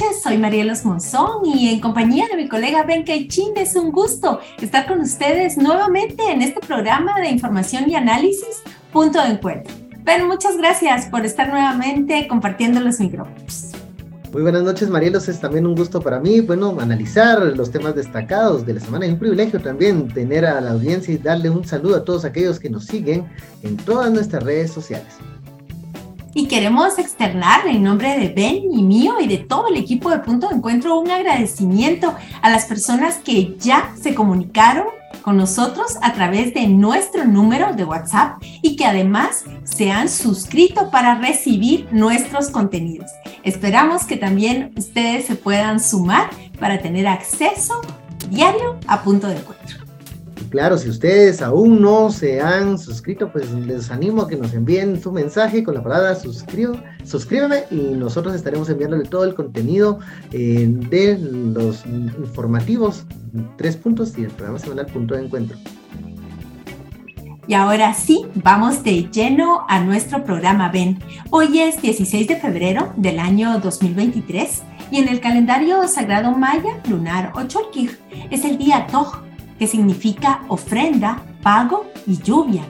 noches, soy Marielos Monzón y en compañía de mi colega Ben Chin es un gusto estar con ustedes nuevamente en este programa de información y análisis Punto de Encuentro. Ben, muchas gracias por estar nuevamente compartiendo los micrófonos. Muy buenas noches, Marielos. Es también un gusto para mí, bueno, analizar los temas destacados de la semana. Es un privilegio también tener a la audiencia y darle un saludo a todos aquellos que nos siguen en todas nuestras redes sociales. Y queremos externar en nombre de Ben y mío y de todo el equipo de Punto de Encuentro un agradecimiento a las personas que ya se comunicaron con nosotros a través de nuestro número de WhatsApp y que además se han suscrito para recibir nuestros contenidos. Esperamos que también ustedes se puedan sumar para tener acceso diario a Punto de Encuentro claro, si ustedes aún no se han suscrito, pues les animo a que nos envíen su mensaje con la palabra suscribo, suscríbeme y nosotros estaremos enviándole todo el contenido eh, de los informativos, tres puntos y el programa semanal punto de encuentro. Y ahora sí, vamos de lleno a nuestro programa Ven. Hoy es 16 de febrero del año 2023 y en el calendario sagrado maya lunar Ocholquij es el día Toj que significa ofrenda, pago y lluvia.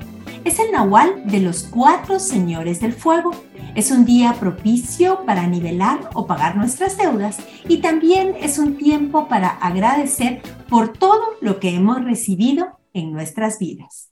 Es el Nahual de los cuatro señores del fuego. Es un día propicio para nivelar o pagar nuestras deudas y también es un tiempo para agradecer por todo lo que hemos recibido en nuestras vidas.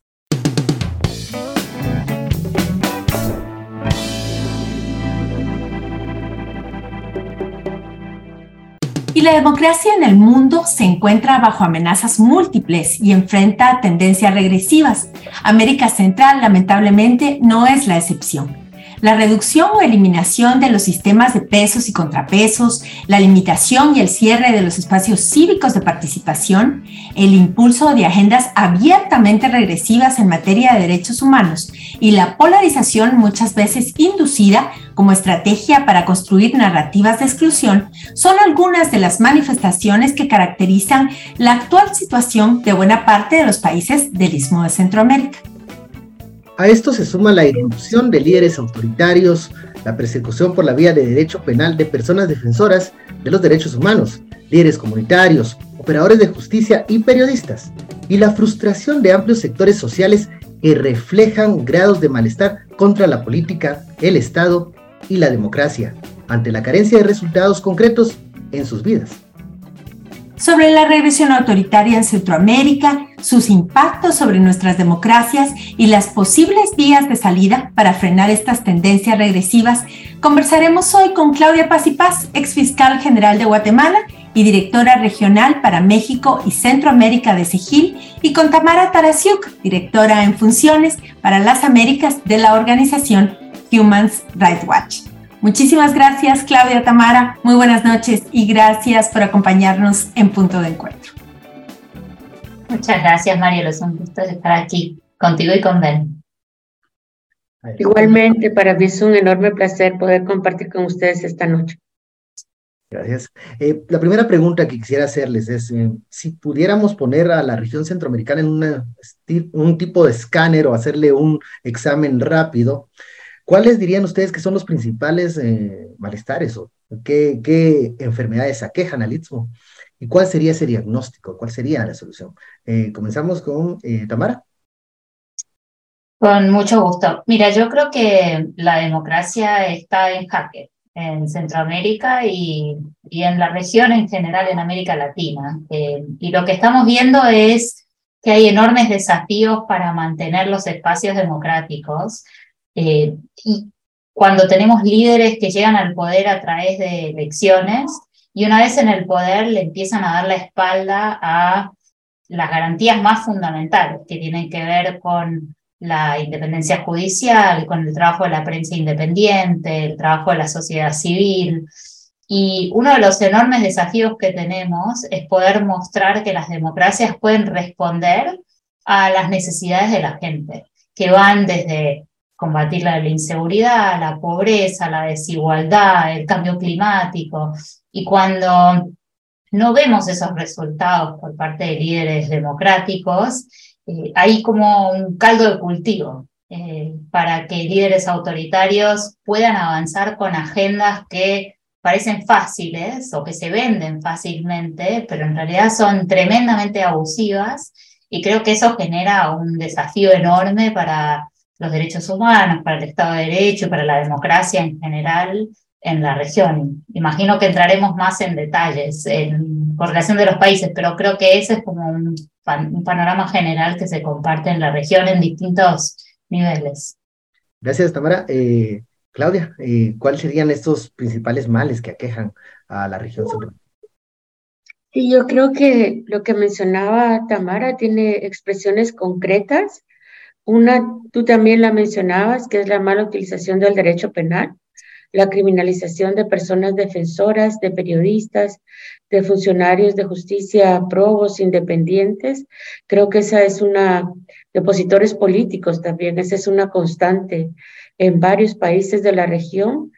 La democracia en el mundo se encuentra bajo amenazas múltiples y enfrenta tendencias regresivas. América Central lamentablemente no es la excepción. La reducción o eliminación de los sistemas de pesos y contrapesos, la limitación y el cierre de los espacios cívicos de participación, el impulso de agendas abiertamente regresivas en materia de derechos humanos y la polarización muchas veces inducida como estrategia para construir narrativas de exclusión son algunas de las manifestaciones que caracterizan la actual situación de buena parte de los países del Istmo de Centroamérica. A esto se suma la irrupción de líderes autoritarios, la persecución por la vía de derecho penal de personas defensoras de los derechos humanos, líderes comunitarios, operadores de justicia y periodistas, y la frustración de amplios sectores sociales que reflejan grados de malestar contra la política, el Estado y la democracia, ante la carencia de resultados concretos en sus vidas. Sobre la regresión autoritaria en Centroamérica, sus impactos sobre nuestras democracias y las posibles vías de salida para frenar estas tendencias regresivas, conversaremos hoy con Claudia Paz y Paz, ex fiscal general de Guatemala y directora regional para México y Centroamérica de SEGIL, y con Tamara Tarasiuk, directora en funciones para las Américas de la organización Human Rights Watch. Muchísimas gracias, Claudia Tamara. Muy buenas noches y gracias por acompañarnos en Punto de Encuentro. Muchas gracias, Mario. Es un gusto estar aquí contigo y con Ben. Igualmente, para mí es un enorme placer poder compartir con ustedes esta noche. Gracias. Eh, la primera pregunta que quisiera hacerles es, eh, si pudiéramos poner a la región centroamericana en un tipo de escáner o hacerle un examen rápido, ¿Cuáles dirían ustedes que son los principales eh, malestares o qué, qué, enfermedades aquejan al Istmo? ¿Y cuál sería ese diagnóstico? ¿Cuál sería la solución? Eh, comenzamos con eh, Tamara. Con mucho gusto. Mira, yo creo que la democracia está en jaque en Centroamérica y, y en la región en general en América Latina. y lo que estamos viendo es que hay enormes desafíos para mantener los espacios democráticos eh, y cuando tenemos líderes que llegan al poder a través de elecciones y una vez en el poder le empiezan a dar la espalda a las garantías más fundamentales que tienen que ver con la independencia judicial, con el trabajo de la prensa independiente, el trabajo de la sociedad civil. Y uno de los enormes desafíos que tenemos es poder mostrar que las democracias pueden responder a las necesidades de la gente, que van desde combatir la, inseguridad, la pobreza, la desigualdad, el cambio climático. Y cuando no vemos esos resultados por parte de líderes democráticos, eh, hay como un caldo de cultivo eh, para que líderes autoritarios puedan avanzar con agendas que parecen fáciles o que se venden fácilmente, pero en realidad son tremendamente abusivas y creo que eso genera un desafío enorme para los derechos humanos, para el Estado de Derecho, para la democracia en general en la región. Imagino que entraremos más en detalles en relación de los países, pero creo que ese es como un, un panorama general que se comparte en la región en distintos niveles. Gracias, Tamara. Eh, Claudia, eh, ¿cuáles serían estos principales males que aquejan a la región sur? Sí, yo creo que lo que mencionaba Tamara tiene expresiones concretas. Una, tú también la mencionabas, que es la mala utilización del derecho penal la criminalización de personas defensoras, de periodistas, de funcionarios de justicia probos, independientes. Creo que esa es una, de opositores políticos también, esa es una constante en varios países de la región.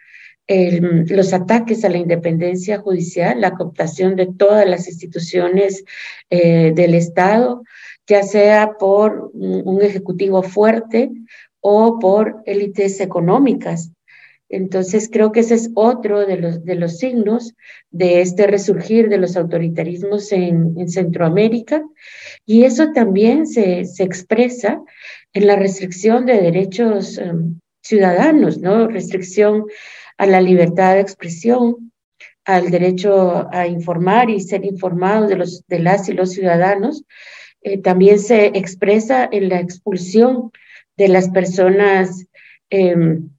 los ataques a la independencia judicial, la cooptación de todas las instituciones eh, del Estado, ya sea por un ejecutivo fuerte o por élites económicas entonces, creo que ese es otro de los, de los signos de este resurgir de los autoritarismos en, Centroamérica. Y eso también se, expresa en la restricción de derechos em, ciudadanos, ¿no? Restricción a la libertad de expresión, al derecho a informar y ser informados de, los, de las y los ciudadanos. Eh, también se expresa en la expulsión de las personas em,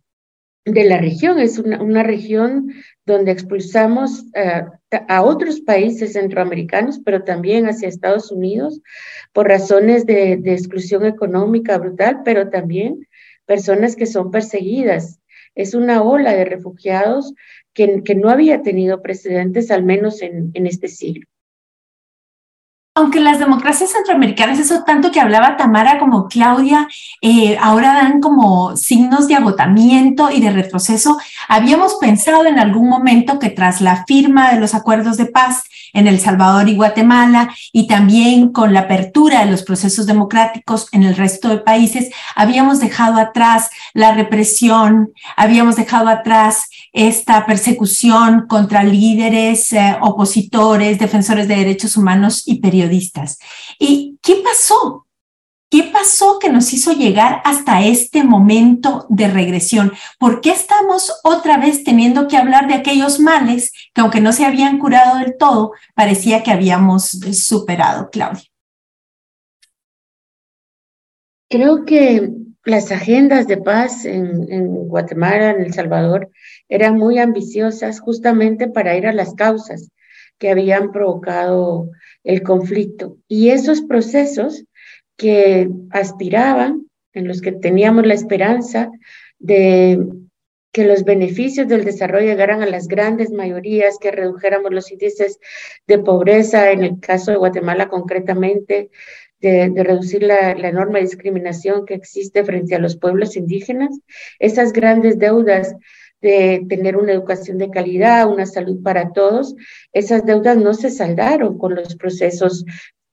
de la región. Es una, región donde expulsamos eh, a otros países centroamericanos, pero también hacia Estados Unidos por razones de, exclusión económica brutal, pero también personas que son perseguidas. Es una ola de refugiados que, no había tenido precedentes, al menos en este siglo aunque las democracias centroamericanas, eso tanto que hablaba Tamara como Claudia, eh, ahora dan como signos de agotamiento y de retroceso, habíamos pensado en algún momento que tras la firma de los acuerdos de paz en El Salvador y Guatemala y también con la apertura de los procesos democráticos en el resto de países, habíamos dejado atrás la represión, habíamos dejado atrás esta persecución contra líderes, eh, opositores, defensores de derechos humanos y periodistas. ¿Y qué pasó? ¿Qué pasó que nos hizo llegar hasta este momento de regresión? ¿Por qué estamos otra vez teniendo que hablar de aquellos males que aunque no se habían curado del todo, parecía que habíamos superado, Claudia? Creo que las agendas de paz en, en, Guatemala, en El Salvador, eran muy ambiciosas justamente para ir a las causas que habían provocado el conflicto. Y esos procesos que aspiraban, en los que teníamos la esperanza de que los beneficios del desarrollo llegaran a las grandes mayorías, que redujéramos los índices de pobreza, en el caso de Guatemala concretamente, de, reducir la, la, enorme discriminación que existe frente a los pueblos indígenas, esas grandes deudas de tener una educación de calidad, una salud para todos, esas deudas no se saldaron con los procesos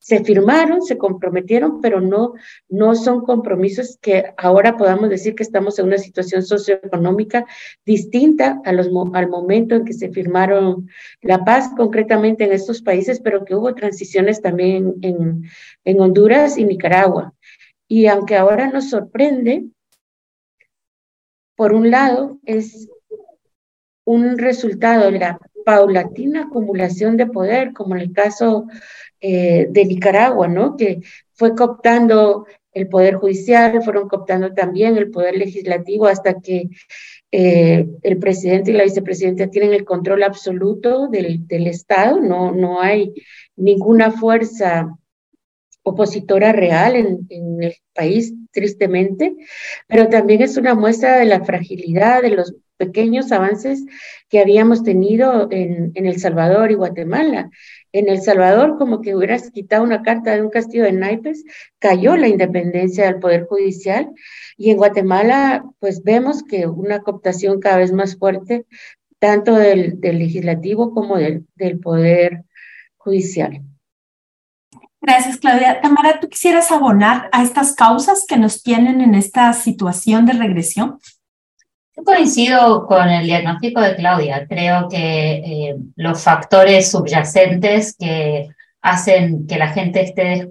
se firmaron, se comprometieron, pero no, no son compromisos que ahora podamos decir que estamos en una situación socioeconómica distinta al momento en que se firmaron la paz, concretamente en estos países, pero que hubo transiciones también en, en Honduras y Nicaragua. Y aunque ahora nos sorprende, por un lado, es un resultado de la paulatina acumulación de poder, como en el caso eh, de Nicaragua, ¿no? Que fue cooptando el poder judicial, fueron cooptando también el poder legislativo hasta que eh, el presidente y la vicepresidenta tienen el control absoluto del, Estado, no, no hay ninguna fuerza opositora real en, el país, tristemente, pero también es una muestra de la fragilidad de los pequeños avances que habíamos tenido en, en, El Salvador y Guatemala. En El Salvador, como que hubieras quitado una carta de un castillo de naipes, cayó la independencia del Poder Judicial y en Guatemala, pues vemos que una cooptación cada vez más fuerte, tanto del, del legislativo como del, del Poder Judicial. Gracias, Claudia. Tamara, ¿tú quisieras abonar a estas causas que nos tienen en esta situación de regresión? Coincido con el diagnóstico de Claudia. Creo que eh, los factores subyacentes que hacen que la gente esté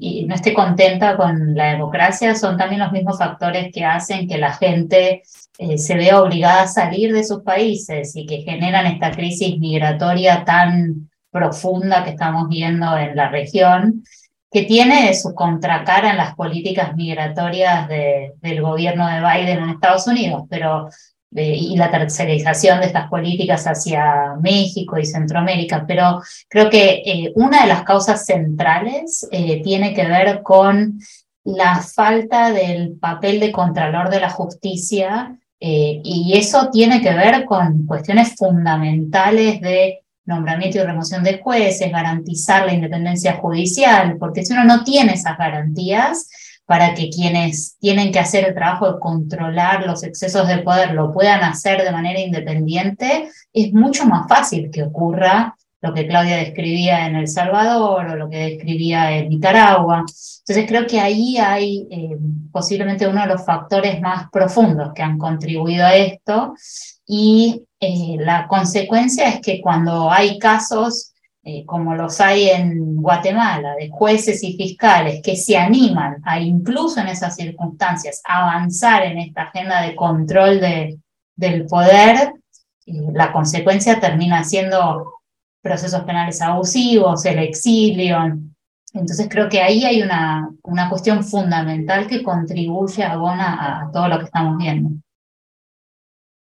y no esté contenta con la democracia son también los mismos factores que hacen que la gente eh, se vea obligada a salir de sus países y que generan esta crisis migratoria tan profunda que estamos viendo en la región, que tiene su contracara en las políticas migratorias del gobierno de Biden en Estados Unidos, pero y la tercerización de estas políticas hacia México y Centroamérica, pero creo que eh, una de las causas centrales eh, tiene que ver con la falta del papel de Contralor de la Justicia eh, y eso tiene que ver con cuestiones fundamentales de nombramiento y remoción de jueces, garantizar la independencia judicial, porque si uno no tiene esas garantías, para que quienes tienen que hacer el trabajo de controlar los excesos de poder lo puedan hacer de manera independiente, es mucho más fácil que ocurra lo que Claudia describía en El Salvador o lo que describía en Nicaragua. Entonces creo que ahí hay eh, posiblemente uno de los factores más profundos que han contribuido a esto y eh, la consecuencia es que cuando hay casos eh, como los hay en Guatemala, de jueces y fiscales que se animan a incluso en esas circunstancias avanzar en esta agenda de control de, del poder, la consecuencia termina siendo procesos penales abusivos, el exilio. Entonces creo que ahí hay una, una cuestión fundamental que contribuye a, a todo lo que estamos viendo.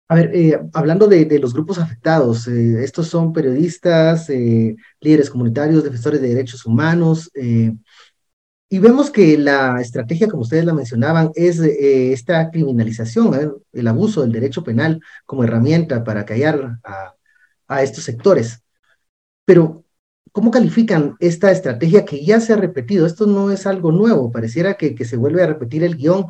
A ver, eh, hablando de, los grupos afectados, eh, estos son periodistas, eh, líderes comunitarios, defensores de derechos humanos, y vemos que la estrategia, como ustedes la mencionaban, es esta criminalización, el abuso del derecho penal como herramienta para callar a estos sectores. Pero, ¿cómo califican esta estrategia que ya se ha repetido? Esto no es algo nuevo, pareciera que, que se vuelve a repetir el guion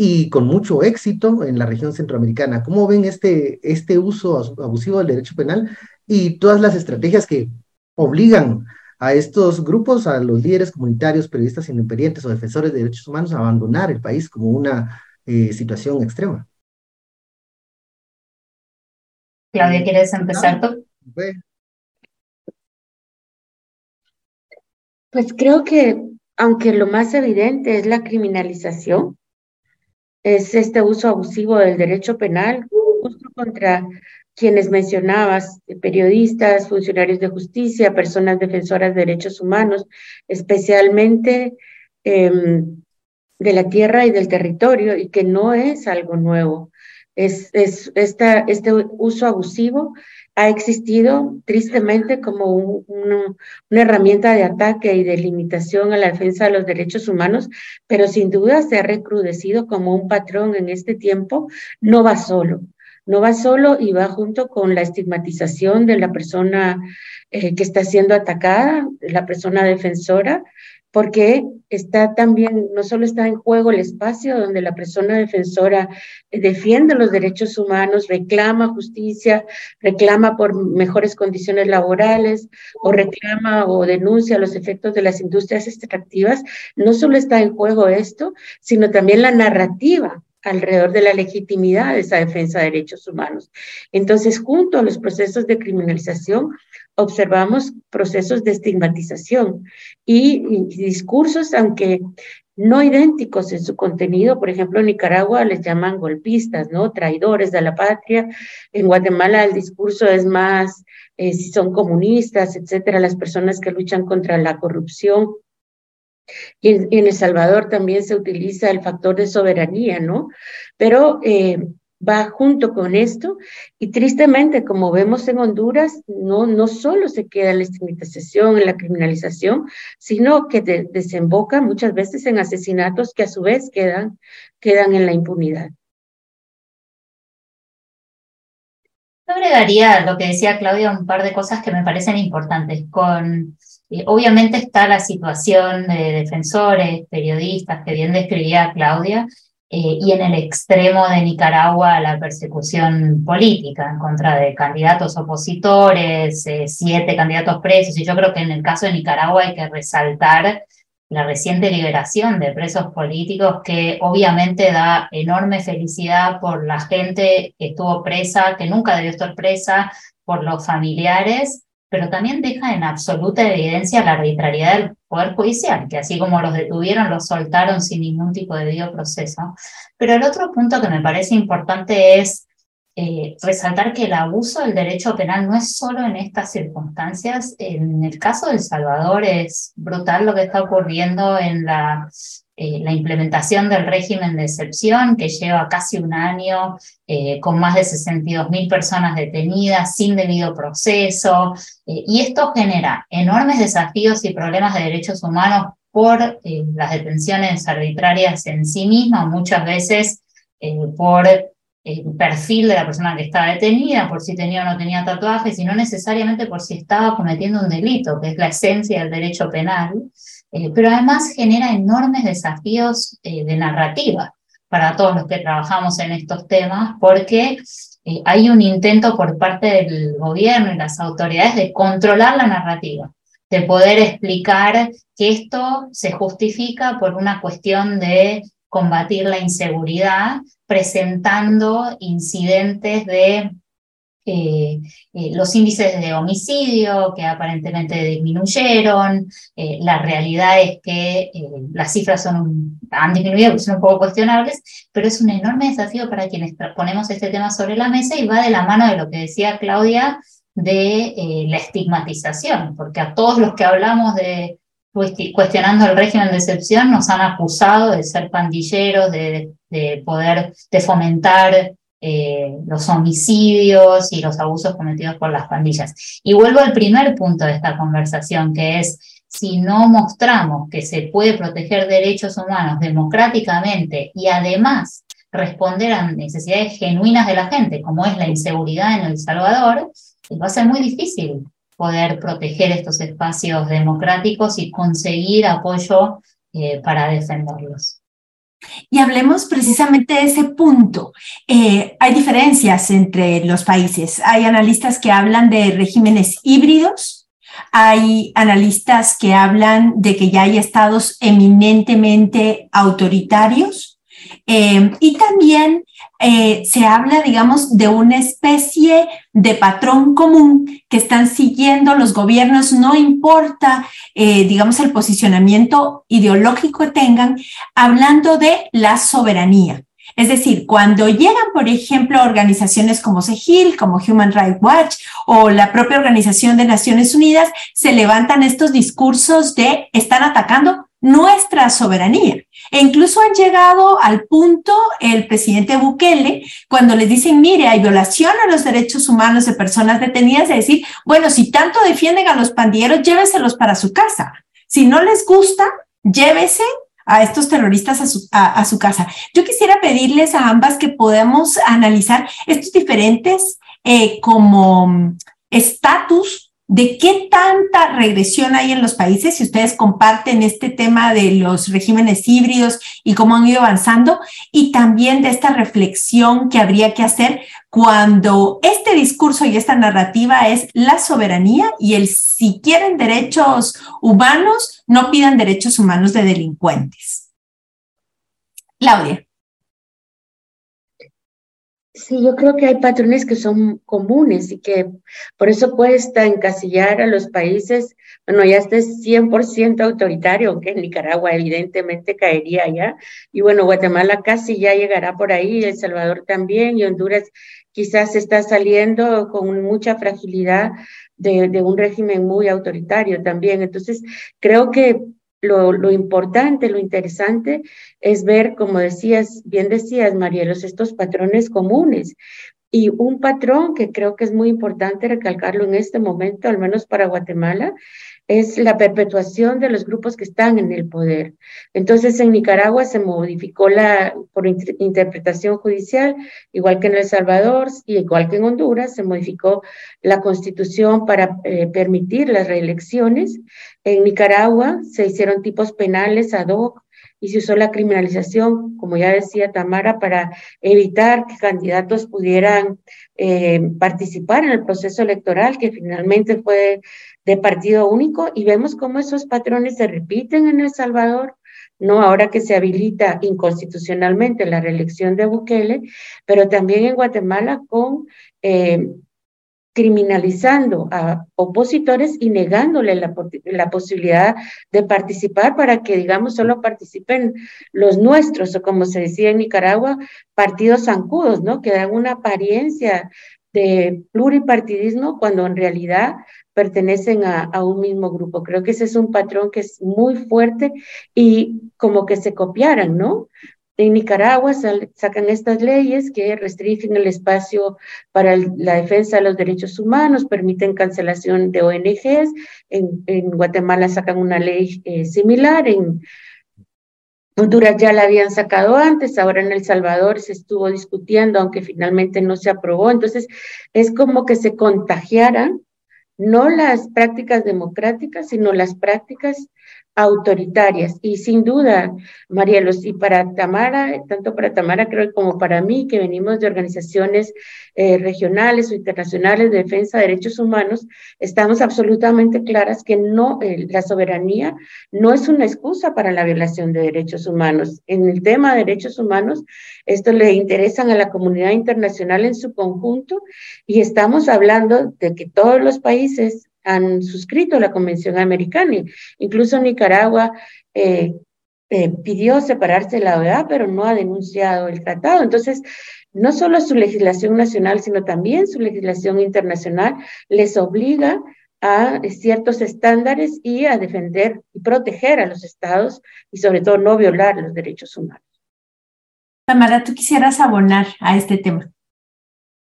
y con mucho éxito en la región centroamericana. ¿Cómo ven este, este uso abusivo del derecho penal y todas las estrategias que obligan a estos grupos, a los líderes comunitarios, periodistas independientes o defensores de derechos humanos a abandonar el país como una eh, situación extrema? Claudia, ¿quieres empezar tú? Pues creo que, aunque lo más evidente es la criminalización, es este uso abusivo del derecho penal justo contra quienes mencionabas, periodistas, funcionarios de justicia, personas defensoras de derechos humanos, especialmente em, de la tierra y del territorio, y que no es algo nuevo. Es, es esta, este uso abusivo ha existido tristemente como una herramienta de ataque y de limitación a la defensa de los derechos humanos, pero sin duda se ha recrudecido como un patrón en este tiempo. No va solo, no va solo y va junto con la estigmatización de la persona eh, que está siendo atacada, la persona defensora, porque está también, no solo está en juego el espacio donde la persona defensora defiende los derechos humanos, reclama justicia, reclama por mejores condiciones laborales o reclama o denuncia los efectos de las industrias extractivas, no solo está en juego esto, sino también la narrativa alrededor de la legitimidad de esa defensa de derechos humanos. Entonces, junto a los procesos de criminalización, observamos procesos de estigmatización y, discursos, aunque no idénticos en su contenido. Por ejemplo, en Nicaragua les llaman golpistas, ¿no? Traidores de la patria. En Guatemala el discurso es más, eh, si son comunistas, etcétera, las personas que luchan contra la corrupción. Y en, El Salvador también se utiliza el factor de soberanía, ¿no? Pero eh, va junto con esto y tristemente, como vemos en Honduras, no, no solo se queda en la estigmatización, en la criminalización, sino que desemboca muchas veces en asesinatos que a su vez quedan, quedan en la impunidad. Yo agregaría lo que decía Claudia, un par de cosas que me parecen importantes. Con, eh, obviamente está la situación de defensores, periodistas, que bien describía Claudia, eh, y en el extremo de Nicaragua la persecución política en contra de candidatos opositores, eh, siete candidatos presos, y yo creo que en el caso de Nicaragua hay que resaltar la reciente liberación de presos políticos, que obviamente da enorme felicidad por la gente que estuvo presa, que nunca debió estar presa, por los familiares, pero también deja en absoluta evidencia la arbitrariedad del Poder Judicial, que así como los detuvieron, los soltaron sin ningún tipo de debido proceso. Pero el otro punto que me parece importante es eh, resaltar que el abuso del derecho penal no es solo en estas circunstancias. En el caso de El Salvador es brutal lo que está ocurriendo en la, eh, implementación del régimen de excepción, que lleva casi un año eh, con más de 62.000 personas detenidas sin debido proceso. y esto genera enormes desafíos y problemas de derechos humanos por las detenciones arbitrarias en sí mismas, muchas veces por el perfil de la persona que estaba detenida, por si tenía o no tenía tatuajes, y no necesariamente por si estaba cometiendo un delito, que es la esencia del derecho penal, eh, pero además genera enormes desafíos eh, de narrativa para todos los que trabajamos en estos temas, porque eh, hay un intento por parte del gobierno y las autoridades de controlar la narrativa, de poder explicar que esto se justifica por una cuestión de combatir la inseguridad, presentando incidentes de eh, eh, los índices de homicidio que aparentemente disminuyeron, eh, la realidad es que las cifras son, han disminuido, son un poco cuestionables, pero es un enorme desafío para quienes ponemos este tema sobre la mesa y va de la mano de lo que decía Claudia de la estigmatización, porque a todos los que hablamos de cuestionando el régimen de excepción, nos han acusado de ser pandilleros, de, poder, de fomentar eh, los homicidios y los abusos cometidos por las pandillas. Y vuelvo al primer punto de esta conversación, que es si no mostramos que se puede proteger derechos humanos democráticamente y además responder a necesidades genuinas de la gente, como es la inseguridad en El Salvador, va a ser muy difícil poder proteger estos espacios democráticos y conseguir apoyo eh, para defenderlos. Y hablemos precisamente de ese punto. Eh, hay diferencias entre los países. Hay analistas que hablan de regímenes híbridos, hay analistas que hablan de que ya hay estados eminentemente autoritarios eh, y también eh, se habla, digamos, de una especie de patrón común que están siguiendo los gobiernos, no importa, eh, digamos, el posicionamiento ideológico que tengan, hablando de la soberanía. Es decir, cuando llegan, por ejemplo, organizaciones como CEGIL, como Human Rights Watch o la propia Organización de Naciones Unidas, se levantan estos discursos de están atacando nuestra soberanía. E incluso han llegado al punto el presidente Bukele, cuando les dicen, mire, hay violación a los derechos humanos de personas detenidas, de decir, bueno, si tanto defienden a los pandilleros, lléveselos para su casa. Si no les gusta, llévese a estos terroristas a su, casa. Yo quisiera pedirles a ambas que podamos analizar estos diferentes eh, como estatus de qué tanta regresión hay en los países, si ustedes comparten este tema de los regímenes híbridos y cómo han ido avanzando, y también de esta reflexión que habría que hacer cuando este discurso y esta narrativa es la soberanía y el si quieren derechos humanos, no pidan derechos humanos de delincuentes. Claudia. Sí, yo creo que hay patrones que son comunes y que por eso cuesta encasillar a los países, bueno, ya este es 100% autoritario, aunque en Nicaragua evidentemente caería ya, y bueno, Guatemala casi ya llegará por ahí, El Salvador también, y Honduras quizás está saliendo con mucha fragilidad de, de un régimen muy autoritario también. Entonces, creo que lo, importante, lo interesante es ver, como decías, bien decías, Marielos, estos patrones comunes. Y un patrón que creo que es muy importante recalcarlo en este momento, al menos para Guatemala, es la perpetuación de los grupos que están en el poder. Entonces, en Nicaragua se modificó la, por interpretación judicial, igual que en El Salvador y igual que en Honduras, se modificó la constitución para eh, permitir las reelecciones. En Nicaragua se hicieron tipos penales ad hoc y se usó la criminalización, como ya decía Tamara, para evitar que candidatos pudieran eh, participar en el proceso electoral, que finalmente fue de partido único y vemos cómo esos patrones se repiten en El Salvador, no ahora que se habilita inconstitucionalmente la reelección de Bukele, pero también en Guatemala con eh, criminalizando a opositores y negándole la, la, posibilidad de participar para que, digamos, solo participen los nuestros, o como se decía en Nicaragua, partidos zancudos, ¿no? Que dan una apariencia de pluripartidismo cuando en realidad pertenecen a, a, un mismo grupo. Creo que ese es un patrón que es muy fuerte y como que se copiaran, ¿no? En Nicaragua sacan estas leyes que restringen el espacio para la defensa de los derechos humanos, permiten cancelación de ONGs. En, en Guatemala sacan una ley eh, similar. En Honduras ya la habían sacado antes, ahora en El Salvador se estuvo discutiendo, aunque finalmente no se aprobó. Entonces, es como que se contagiaran no las prácticas democráticas, sino las prácticas autoritarias. Y sin duda, Marielos, y para Tamara, tanto para Tamara creo como para mí, que venimos de organizaciones eh, regionales o internacionales de defensa de derechos humanos, estamos absolutamente claras que no, la soberanía no es una excusa para la violación de derechos humanos. En el tema de derechos humanos, esto le interesan a la comunidad internacional en su conjunto y estamos hablando de que todos los países han suscrito la Convención Americana. Incluso Nicaragua eh, eh, pidió separarse de la OEA, pero no ha denunciado el tratado. Entonces, no solo su legislación nacional, sino también su legislación internacional les obliga a ciertos estándares y a defender y proteger a los estados y sobre todo no violar los derechos humanos. Tamara, ¿tú quisieras abonar a este tema?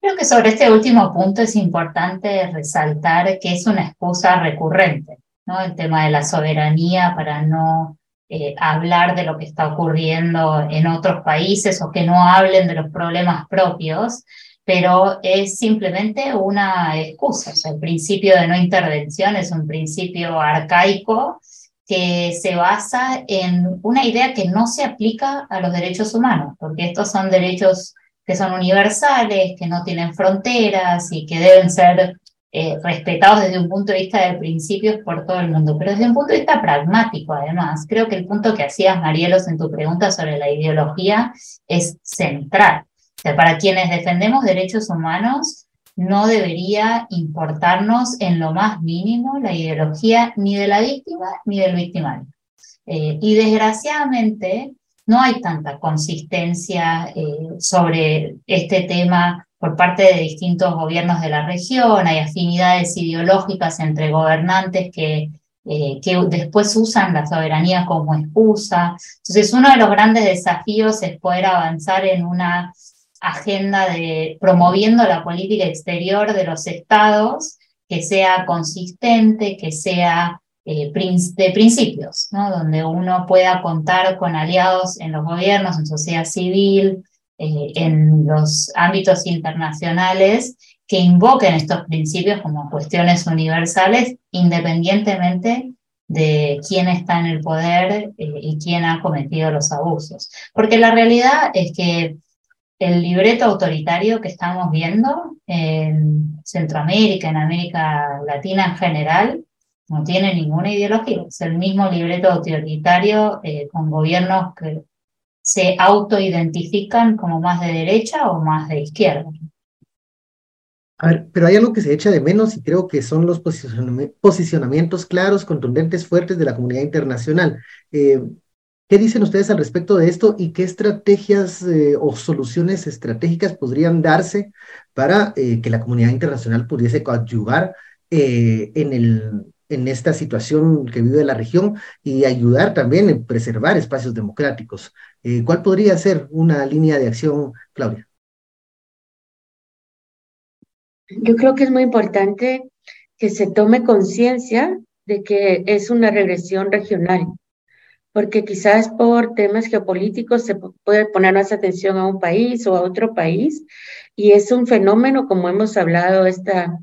Creo que sobre este último punto es importante resaltar que es una excusa recurrente, ¿no? El tema de la soberanía para no eh, hablar de lo que está ocurriendo en otros países o que no hablen de los problemas propios, pero es simplemente una excusa. O sea, el principio de no intervención es un principio arcaico que se basa en una idea que no se aplica a los derechos humanos, porque estos son derechos que son universales, que no tienen fronteras y que deben ser eh, respetados desde un punto de vista de principios por todo el mundo. Pero desde un punto de vista pragmático, además, creo que el punto que hacías, Marielos, en tu pregunta sobre la ideología es central. O sea, para quienes defendemos derechos humanos, no debería importarnos en lo más mínimo la ideología ni de la víctima ni del victimario. Eh, y desgraciadamente, no hay tanta consistencia eh, sobre este tema por parte de distintos gobiernos de la región, hay afinidades ideológicas entre gobernantes que, eh, que después usan la soberanía como excusa. Entonces, uno de los grandes desafíos es poder avanzar en una agenda de promoviendo la política exterior de los estados que sea consistente, que sea eh, de principios, ¿no? donde uno pueda contar con aliados en los gobiernos, en sociedad civil, eh, en los ámbitos internacionales que invoquen estos principios como cuestiones universales independientemente de quién está en el poder eh, y quién ha cometido los abusos. Porque la realidad es que el libreto autoritario que estamos viendo en Centroamérica, en América Latina en general, no tiene ninguna ideología, es el mismo libreto autoritario eh, con gobiernos que se autoidentifican como más de derecha o más de izquierda. A ver, pero hay algo que se echa de menos y creo que son los posicionamientos claros, contundentes, fuertes de la comunidad internacional. Eh, ¿Qué dicen ustedes al respecto de esto y qué estrategias eh, o soluciones estratégicas podrían darse para que la comunidad internacional pudiese coadyuvar en el en esta situación que vive la región y ayudar también en preservar espacios democráticos. Eh, ¿Cuál podría ser una línea de acción, Claudia? Yo creo que es muy importante que se tome conciencia de que es una regresión regional, porque quizás por temas geopolíticos se puede poner más atención a un país o a otro país, y es un fenómeno, como hemos hablado esta,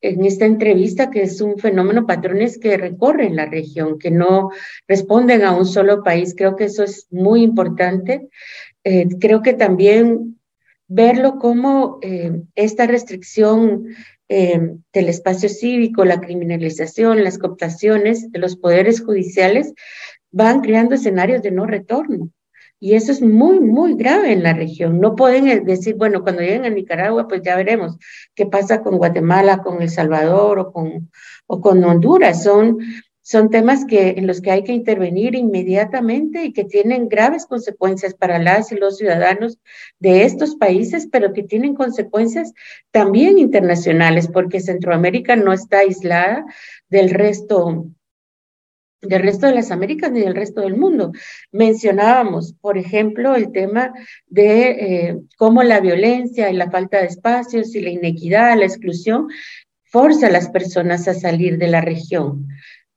en esta entrevista que es un fenómeno, patrones que recorren la región, que no responden a un solo país. Creo que eso es muy importante. Eh, creo que también verlo como eh, esta restricción eh, del espacio cívico, la criminalización, las cooptaciones de los poderes judiciales van creando escenarios de no retorno. Y eso es muy, muy grave en la región. No pueden decir, bueno, cuando lleguen a Nicaragua, pues ya veremos qué pasa con Guatemala, con El Salvador o con, o con Honduras. Son, son temas que, en los que hay que intervenir inmediatamente y que tienen graves consecuencias para las y los ciudadanos de estos países, pero que tienen consecuencias también internacionales, porque Centroamérica no está aislada del resto del resto de las Américas ni del resto del mundo. Mencionábamos, por ejemplo, el tema de eh, cómo la violencia y la falta de espacios y la inequidad, la exclusión, forza a las personas a salir de la región.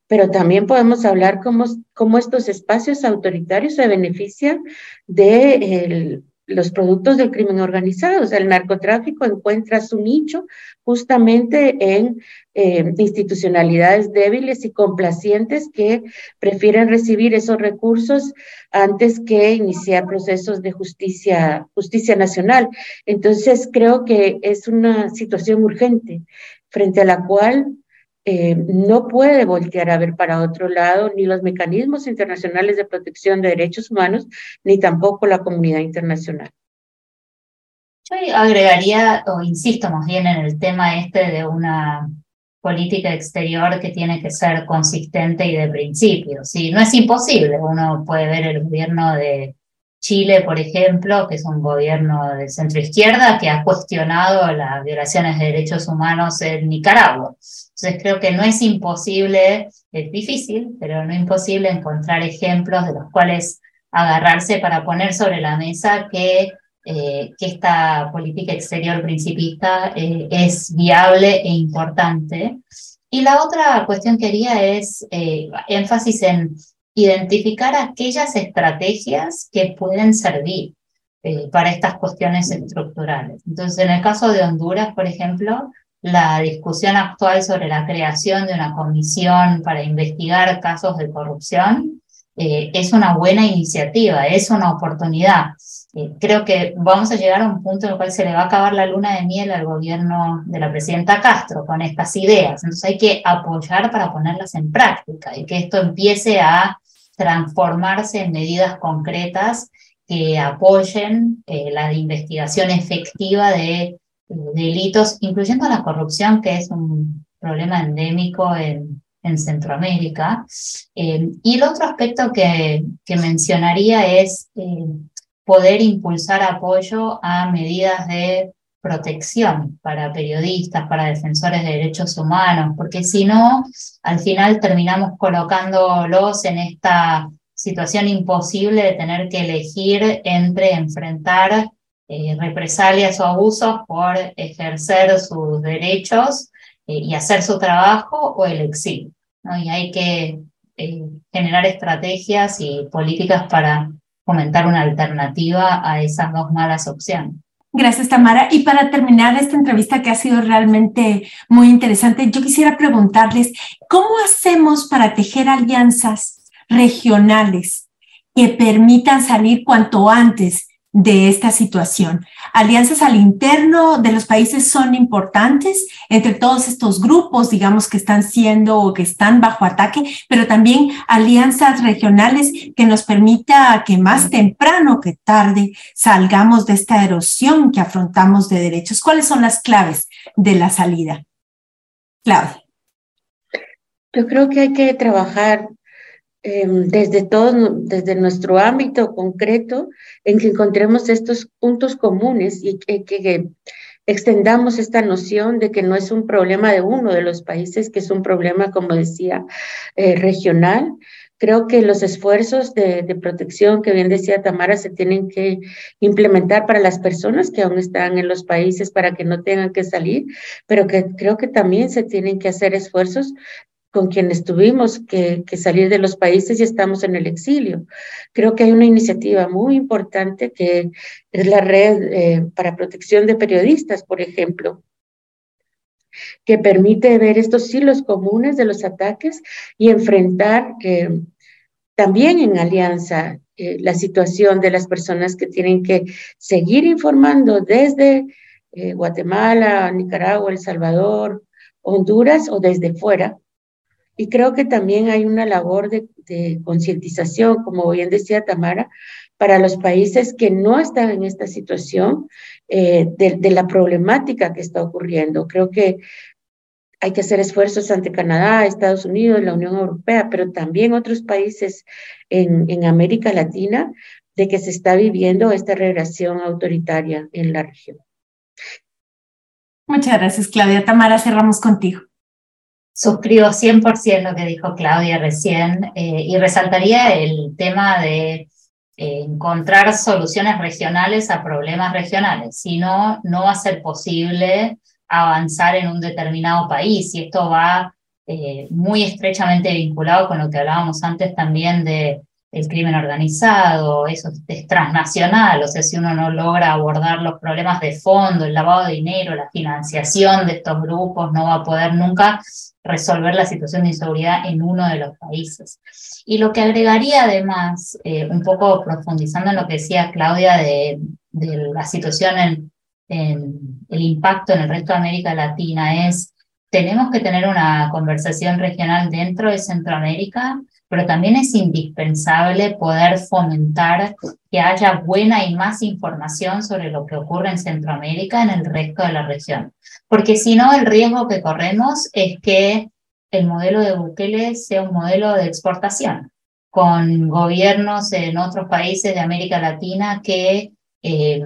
Pero también podemos hablar cómo, cómo estos espacios autoritarios se benefician de los productos del crimen organizado. O sea, el narcotráfico encuentra su nicho justamente en eh, institucionalidades débiles y complacientes que prefieren recibir esos recursos antes que iniciar procesos de justicia, justicia nacional. Entonces, creo que es una situación urgente frente a la cual eh, no puede voltear a ver para otro lado ni los mecanismos internacionales de protección de derechos humanos, ni tampoco la comunidad internacional. Yo agregaría, o insisto más bien en el tema este de una política exterior que tiene que ser consistente y de principio. Sí, no es imposible. Uno puede ver el gobierno de Chile, por ejemplo, que es un gobierno de centro izquierda que ha cuestionado las violaciones de derechos humanos en Nicaragua. Entonces creo que no es imposible, es difícil, pero no imposible encontrar ejemplos de los cuales agarrarse para poner sobre la mesa que, eh, que esta política exterior principista eh, es viable e importante. Y la otra cuestión que haría es eh, énfasis en identificar aquellas estrategias que pueden servir para estas cuestiones estructurales. Entonces, en el caso de Honduras, por ejemplo, la discusión actual sobre la creación de una comisión para investigar casos de corrupción eh, es una buena iniciativa, es una oportunidad. Eh, creo que vamos a llegar a un punto en el cual se le va a acabar la luna de miel al gobierno de la presidenta Castro con estas ideas. Entonces hay que apoyar para ponerlas en práctica y que esto empiece a transformarse en medidas concretas que apoyen eh, la investigación efectiva de delitos, incluyendo la corrupción, que es un problema endémico en, en Centroamérica. Eh, y el otro aspecto que, mencionaría es eh, poder impulsar apoyo a medidas de protección para periodistas, para defensores de derechos humanos, porque si no, al final terminamos colocándolos en esta situación imposible de tener que elegir entre enfrentar eh, represalias o abusos por ejercer sus derechos eh, y hacer su trabajo o el exilio. Y hay que eh, generar estrategias y políticas para fomentar una alternativa a esas dos malas opciones. Gracias, Tamara. Y para terminar esta entrevista que ha sido realmente muy interesante, yo quisiera preguntarles, ¿cómo hacemos para tejer alianzas regionales que permitan salir cuanto antes de esta situación. Alianzas al interno de los países son importantes entre todos estos grupos, digamos, que están siendo o que están bajo ataque, pero también alianzas regionales que nos permita que más temprano que tarde salgamos de esta erosión que afrontamos de derechos. ¿Cuáles son las claves de la salida? Clave. Yo creo que hay que trabajar Em, desde todo, desde nuestro ámbito concreto, en que encontremos estos puntos comunes y que, extendamos esta noción de que no es un problema de uno de los países, que es un problema, como decía, eh, regional. Creo que los esfuerzos de, de, protección que bien decía Tamara se tienen que implementar para las personas que aún están en los países para que no tengan que salir, pero que creo que también se tienen que hacer esfuerzos con quienes tuvimos que, salir de los países y estamos en el exilio. Creo que hay una iniciativa muy importante que es la red eh, para protección de periodistas, por ejemplo, que permite ver estos hilos comunes de los ataques y enfrentar eh, también en alianza eh, la situación de las personas que tienen que seguir informando desde Guatemala, Nicaragua, El Salvador, Honduras o desde fuera. Y creo que también hay una labor de, concientización, como bien decía Tamara, para los países que no están en esta situación eh, de, la problemática que está ocurriendo. Creo que hay que hacer esfuerzos ante Canadá, Estados Unidos, la Unión Europea, pero también otros países en, en América Latina de que se está viviendo esta regresión autoritaria en la región. Muchas gracias, Claudia. Tamara, cerramos contigo. Suscribo 100% lo que dijo Claudia recién eh, y resaltaría el tema de eh, encontrar soluciones regionales a problemas regionales. Si no, no va a ser posible avanzar en un determinado país y esto va eh, muy estrechamente vinculado con lo que hablábamos antes también de el crimen organizado, eso es transnacional, o sea, si uno no logra abordar los problemas de fondo, el lavado de dinero, la financiación de estos grupos, no va a poder nunca resolver la situación de inseguridad en uno de los países. Y lo que agregaría además, eh, un poco profundizando en lo que decía Claudia de, de la situación en, en el impacto en el resto de América Latina es, tenemos que tener una conversación regional dentro de Centroamérica, pero también es indispensable poder fomentar que haya buena y más información sobre lo que ocurre en Centroamérica en el resto de la región. Porque si no, el riesgo que corremos es que el modelo de Bukele sea un modelo de exportación, con gobiernos en otros países de América Latina que eh,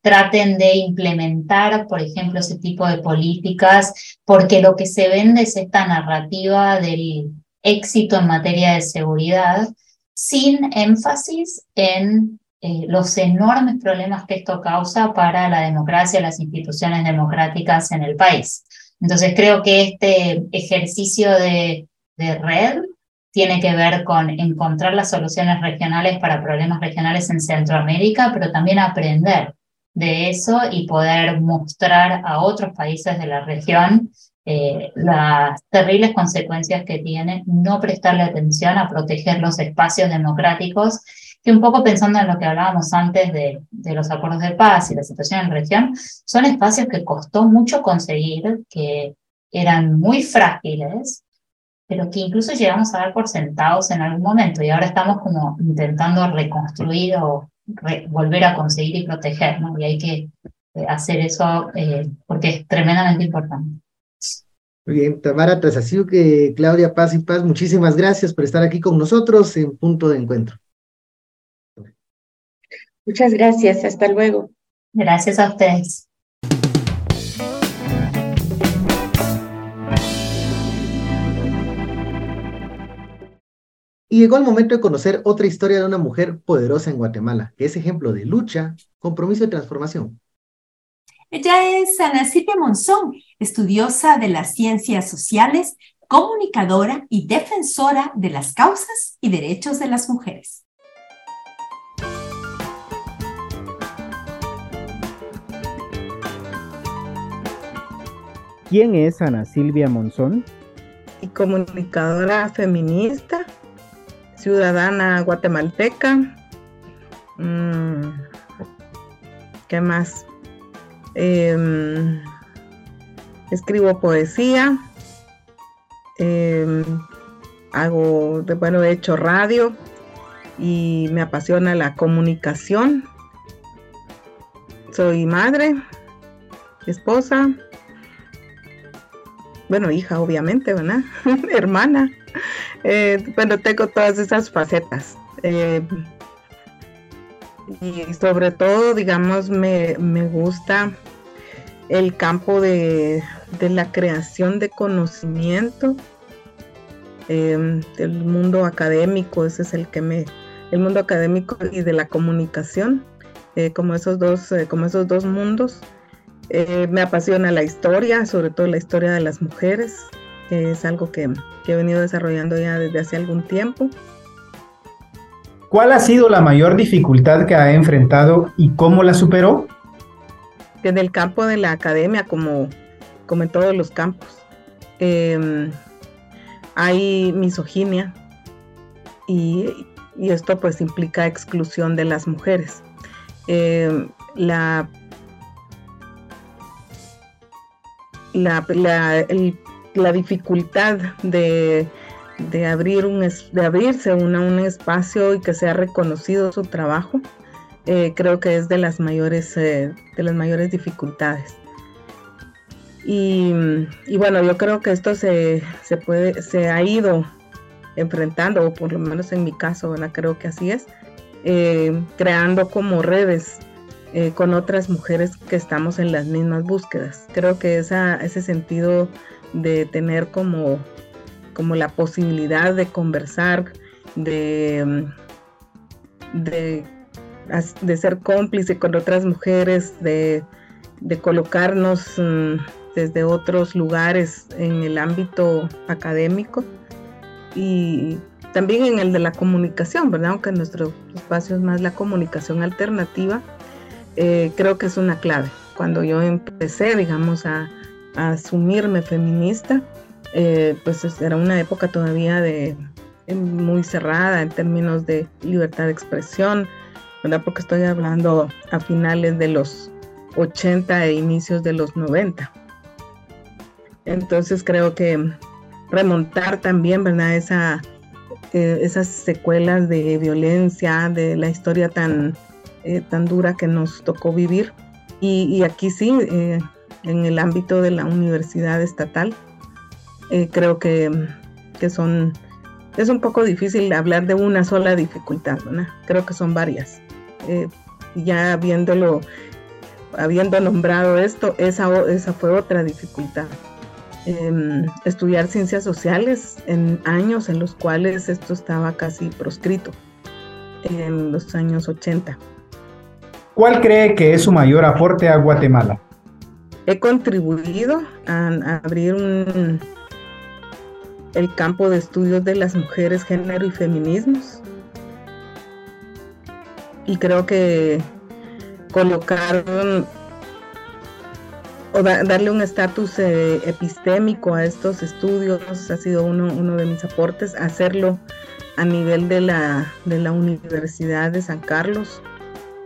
traten de implementar, por ejemplo, ese tipo de políticas, porque lo que se vende es esta narrativa del éxito en materia de seguridad, sin énfasis en eh, los enormes problemas que esto causa para la democracia las instituciones democráticas en el país. Entonces creo que este ejercicio de red tiene que ver con encontrar las soluciones regionales para problemas regionales en Centroamérica, pero también aprender de eso y poder mostrar a otros países de la región eh, las terribles consecuencias que tiene no prestarle atención a proteger los espacios democráticos, que un poco pensando en lo que hablábamos antes de, de los acuerdos de paz y la situación en la región, son espacios que costó mucho conseguir, que eran muy frágiles, pero que incluso llegamos a dar por sentados en algún momento y ahora estamos como intentando reconstruir o volver a conseguir y proteger, ¿no? Y hay que eh, hacer eso eh, porque es tremendamente importante. Muy bien, Tamara que Claudia Paz y Paz, muchísimas gracias por estar aquí con nosotros en Punto de Encuentro. Muchas gracias, hasta luego. Gracias a ustedes. Y llegó el momento de conocer otra historia de una mujer poderosa en Guatemala, que es ejemplo de lucha, compromiso y transformación. Ella es Ana Silvia Monzón, estudiosa de las ciencias sociales, comunicadora y defensora de las causas y derechos de las mujeres. ¿Quién es Ana Silvia Monzón? Y comunicadora feminista ciudadana guatemalteca. Mm, ¿Qué más? Em, escribo poesía. Em, hago, bueno, he hecho radio y me apasiona la comunicación. Soy madre, esposa, bueno, hija, obviamente, ¿verdad? Hermana. Eh, bueno, tengo todas esas facetas. Eh, y sobre todo, digamos, me, gusta el campo de, la creación de conocimiento, eh, mundo académico, ese es el que me, el mundo académico y de la comunicación, como esos dos, como esos dos mundos. me apasiona la historia, sobre todo la historia de las mujeres, es algo que, he venido desarrollando ya desde hace algún tiempo. ¿Cuál ha sido la mayor dificultad que ha enfrentado y cómo la superó? En el campo de la academia, como, como en todos los campos, em, hay misoginia y, esto pues implica exclusión de las mujeres. Em, la la, la, dificultad de, de, abrir un, de abrirse un espacio y que sea reconocido su trabajo, eh, creo que es de las mayores, eh, de las mayores dificultades. Y, bueno, yo creo que esto se, se, puede, se ha ido enfrentando, o por lo menos en mi caso, creo que así es, eh, creando como redes con otras mujeres que estamos en las mismas búsquedas. Creo que esa, ese sentido de tener como, como la posibilidad de conversar, de, de, ser cómplice con otras mujeres, de, de colocarnos mm, desde otros lugares en el ámbito académico y también en el de la comunicación, ¿verdad? Aunque nuestro espacio es más la comunicación alternativa, eh, creo que es una clave. Cuando yo empecé, digamos, a, asumirme feminista, eh, pues era una época todavía de muy cerrada en términos de libertad de expresión, ¿verdad? Porque estoy hablando a finales de los 80 e inicios de los 90. Entonces creo que remontar también, ¿verdad? Esa, eh, esas secuelas de violencia, de la historia tan eh, tan dura que nos tocó vivir. Y, aquí sí, eh, en el ámbito de la universidad estatal, eh, creo que, que, son, es un poco difícil hablar de una sola dificultad, creo que son varias. ya viéndolo, habiendo nombrado esto, esa, esa fue otra dificultad. Em, estudiar ciencias sociales en años en los cuales esto estaba casi proscrito, en los años 80. ¿Cuál cree que es su mayor aporte a Guatemala? He contribuido a, abrir el campo de estudios de las mujeres, género y feminismos. Y creo que colocar o darle un estatus eh, epistémico a estos estudios ha sido uno, de mis aportes. Hacerlo a nivel de la, de la Universidad de San Carlos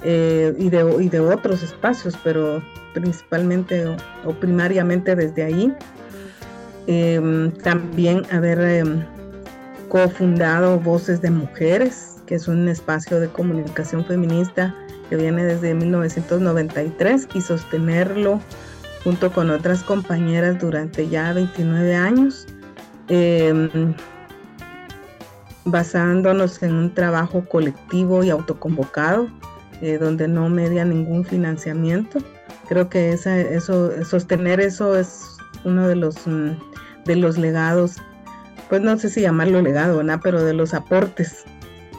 eh, y, de, y, de, otros espacios, pero principalmente o, primariamente desde ahí. Em, también haber em, cofundado Voces de Mujeres, que es un espacio de comunicación feminista que viene desde 1993 y sostenerlo junto con otras compañeras durante ya 29 años, em, basándonos en un trabajo colectivo y autoconvocado eh, donde no media ningún financiamiento. Creo que esa, eso, sostener eso es uno de los, mm, de los legados, pues no sé si llamarlo legado, ¿no? pero de los aportes,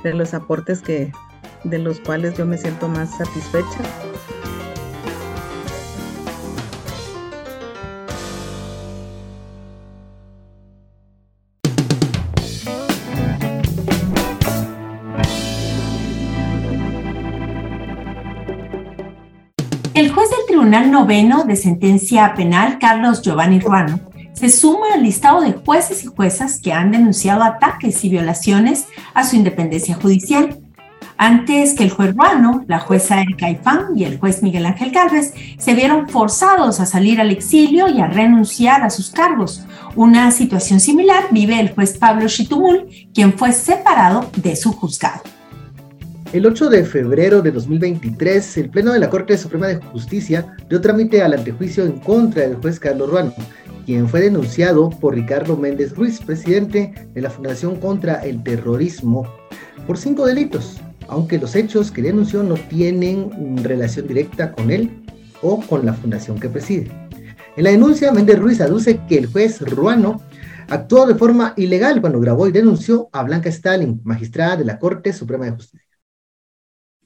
de los aportes que, de los cuales yo me siento más satisfecha. Tribunal Noveno de Sentencia Penal Carlos Giovanni Ruano se suma al listado de jueces y juezas que han denunciado ataques y violaciones a su independencia judicial. Antes que el juez Ruano, la jueza Erika Ifán y el juez Miguel Ángel Gálvez se vieron forzados a salir al exilio y a renunciar a sus cargos. Una situación similar vive el juez Pablo Chitumul, quien fue separado de su juzgado. El 8 de febrero de 2023, el Pleno de la Corte Suprema de Justicia dio trámite al antejuicio en contra del juez Carlos Ruano, quien fue denunciado por Ricardo Méndez Ruiz, presidente de la Fundación contra el Terrorismo, por cinco delitos, aunque los hechos que denunció no tienen relación directa con él o con la fundación que preside. En la denuncia, Méndez Ruiz aduce que el juez Ruano actuó de forma ilegal cuando grabó y denunció a Blanca Stalin, magistrada de la Corte Suprema de Justicia.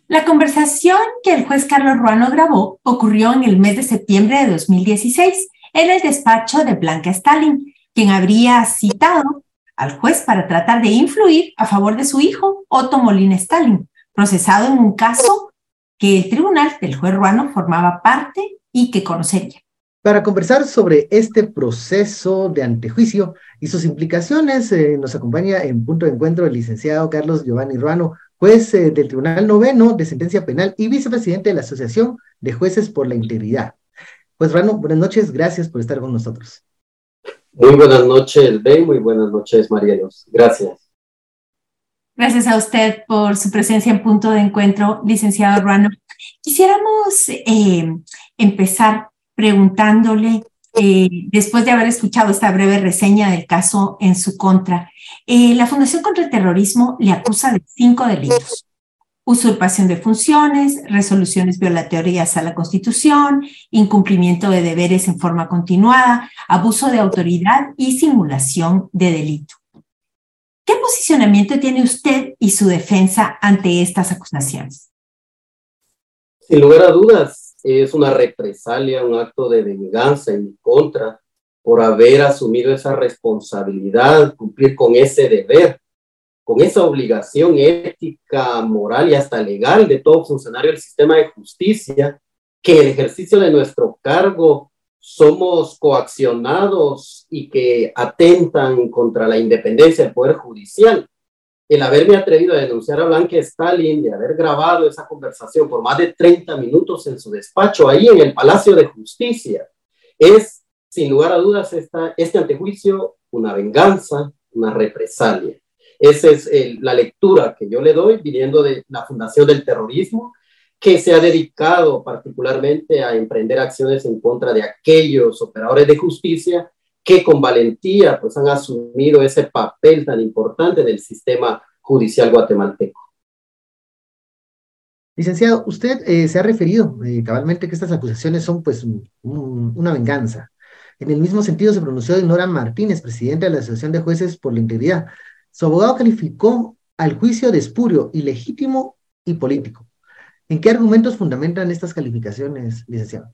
La conversación que el juez Carlos Ruano grabó ocurrió en el mes de septiembre de 2016 en el despacho de Blanca Stalin, quien habría citado al juez para tratar de influir a favor de su hijo, Otto Molina Stalin, procesado en un caso que el tribunal del juez Ruano formaba parte y que conocería. Para conversar sobre este proceso de antejuicio y sus implicaciones, eh, nos acompaña en punto de encuentro el licenciado Carlos Giovanni Ruano, juez eh, del Tribunal Noveno de Sentencia Penal y vicepresidente de la Asociación de Jueces por la Integridad. Pues Rano, buenas noches, gracias por estar con nosotros. Muy buenas noches, Ben, muy buenas noches, Marielos. Gracias. Gracias a usted por su presencia en punto de encuentro, licenciado Ruano. Quisiéramos eh, empezar preguntándole, eh, después de haber escuchado esta breve reseña del caso en su contra, eh, la Fundación contra el Terrorismo le acusa de cinco delitos. Usurpación de funciones, resoluciones violatorias a la Constitución, incumplimiento de deberes en forma continuada, abuso de autoridad y simulación de delito. ¿Qué posicionamiento tiene usted y su defensa ante estas acusaciones? Sin lugar a dudas, es una represalia, un acto de venganza en mi contra por haber asumido esa responsabilidad, cumplir con ese deber, con esa obligación ética, moral y hasta legal de todo funcionario del sistema de justicia, que el ejercicio de nuestro cargo somos coaccionados y que atentan contra la independencia del Poder Judicial. El haberme atrevido a denunciar a Blanca Stalin, de haber grabado esa conversación por más de 30 minutos en su despacho, ahí en el Palacio de Justicia, es, sin lugar a dudas, esta, este antejuicio una venganza, una represalia. Esa es la lectura que yo le doy viniendo de la Fundación del Terrorismo que se ha dedicado particularmente a emprender acciones en contra de aquellos operadores de justicia que con valentía pues han asumido ese papel tan importante del sistema judicial guatemalteco. Licenciado, usted eh, se ha referido eh, cabalmente que estas acusaciones son pues una venganza. En el mismo sentido se pronunció Nora Martínez, presidenta de la Asociación de Jueces por la Integridad. Su abogado calificó al juicio de espurio, ilegítimo y político. ¿En qué argumentos fundamentan estas calificaciones, licenciado?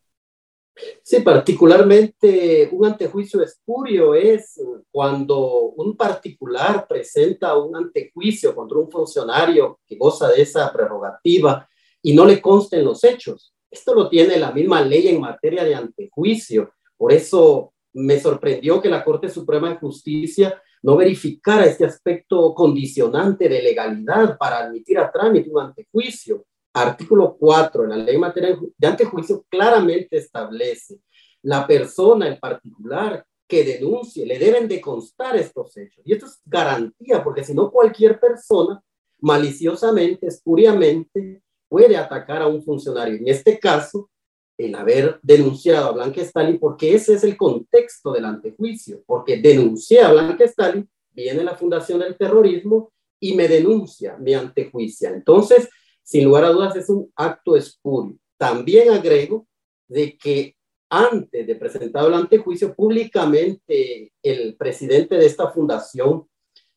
Sí, particularmente un antejuicio espurio es cuando un particular presenta un antejuicio contra un funcionario que goza de esa prerrogativa y no le consten los hechos. Esto lo tiene la misma ley en materia de antejuicio. Por eso me sorprendió que la Corte Suprema de Justicia no verificara este aspecto condicionante de legalidad para admitir a trámite un antejuicio artículo 4 de la ley en materia de antejuicio claramente establece la persona en particular que denuncie, le deben de constar estos hechos. Y esto es garantía, porque si no cualquier persona maliciosamente, espuriamente, puede atacar a un funcionario. En este caso, el haber denunciado a Blanca Stalin, porque ese es el contexto del antejuicio, porque denuncié a Blanca Stalin, viene la Fundación del Terrorismo y me denuncia, me antejuicia. Entonces, sin lugar a dudas es un acto espurio. También agrego de que antes de presentar el antejuicio públicamente, el presidente de esta fundación,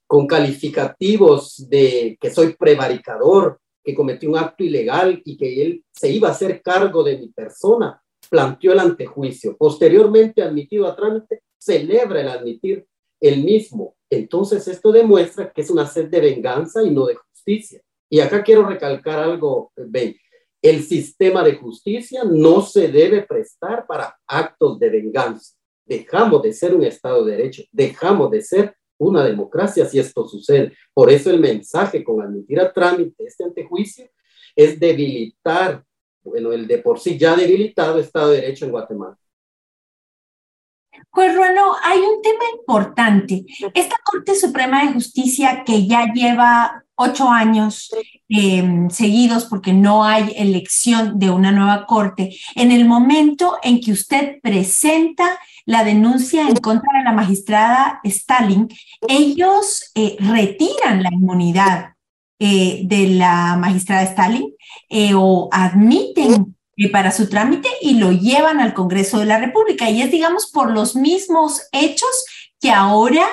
con calificativos de que soy prevaricador, que cometí un acto ilegal y que él se iba a hacer cargo de mi persona, planteó el antejuicio. Posteriormente, admitido a trámite, celebra el admitir el mismo. Entonces, esto demuestra que es una sed de venganza y no de justicia. Y acá quiero recalcar algo, Ben. El sistema de justicia no se debe prestar para actos de venganza. Dejamos de ser un Estado de Derecho, dejamos de ser una democracia si esto sucede. Por eso el mensaje con admitir a trámite este antejuicio es debilitar, bueno, el de por sí ya debilitado Estado de Derecho en Guatemala. Pues Ruano, hay un tema importante. Esta Corte Suprema de Justicia que ya lleva ocho años em, seguidos porque no hay elección de una nueva corte, en el momento en que usted presenta la denuncia en contra de la magistrada Stalin, ellos eh, retiran la inmunidad eh, de la magistrada Stalin eh, o admiten para su trámite y lo llevan al Congreso de la República. Y es, digamos, por los mismos hechos que ahora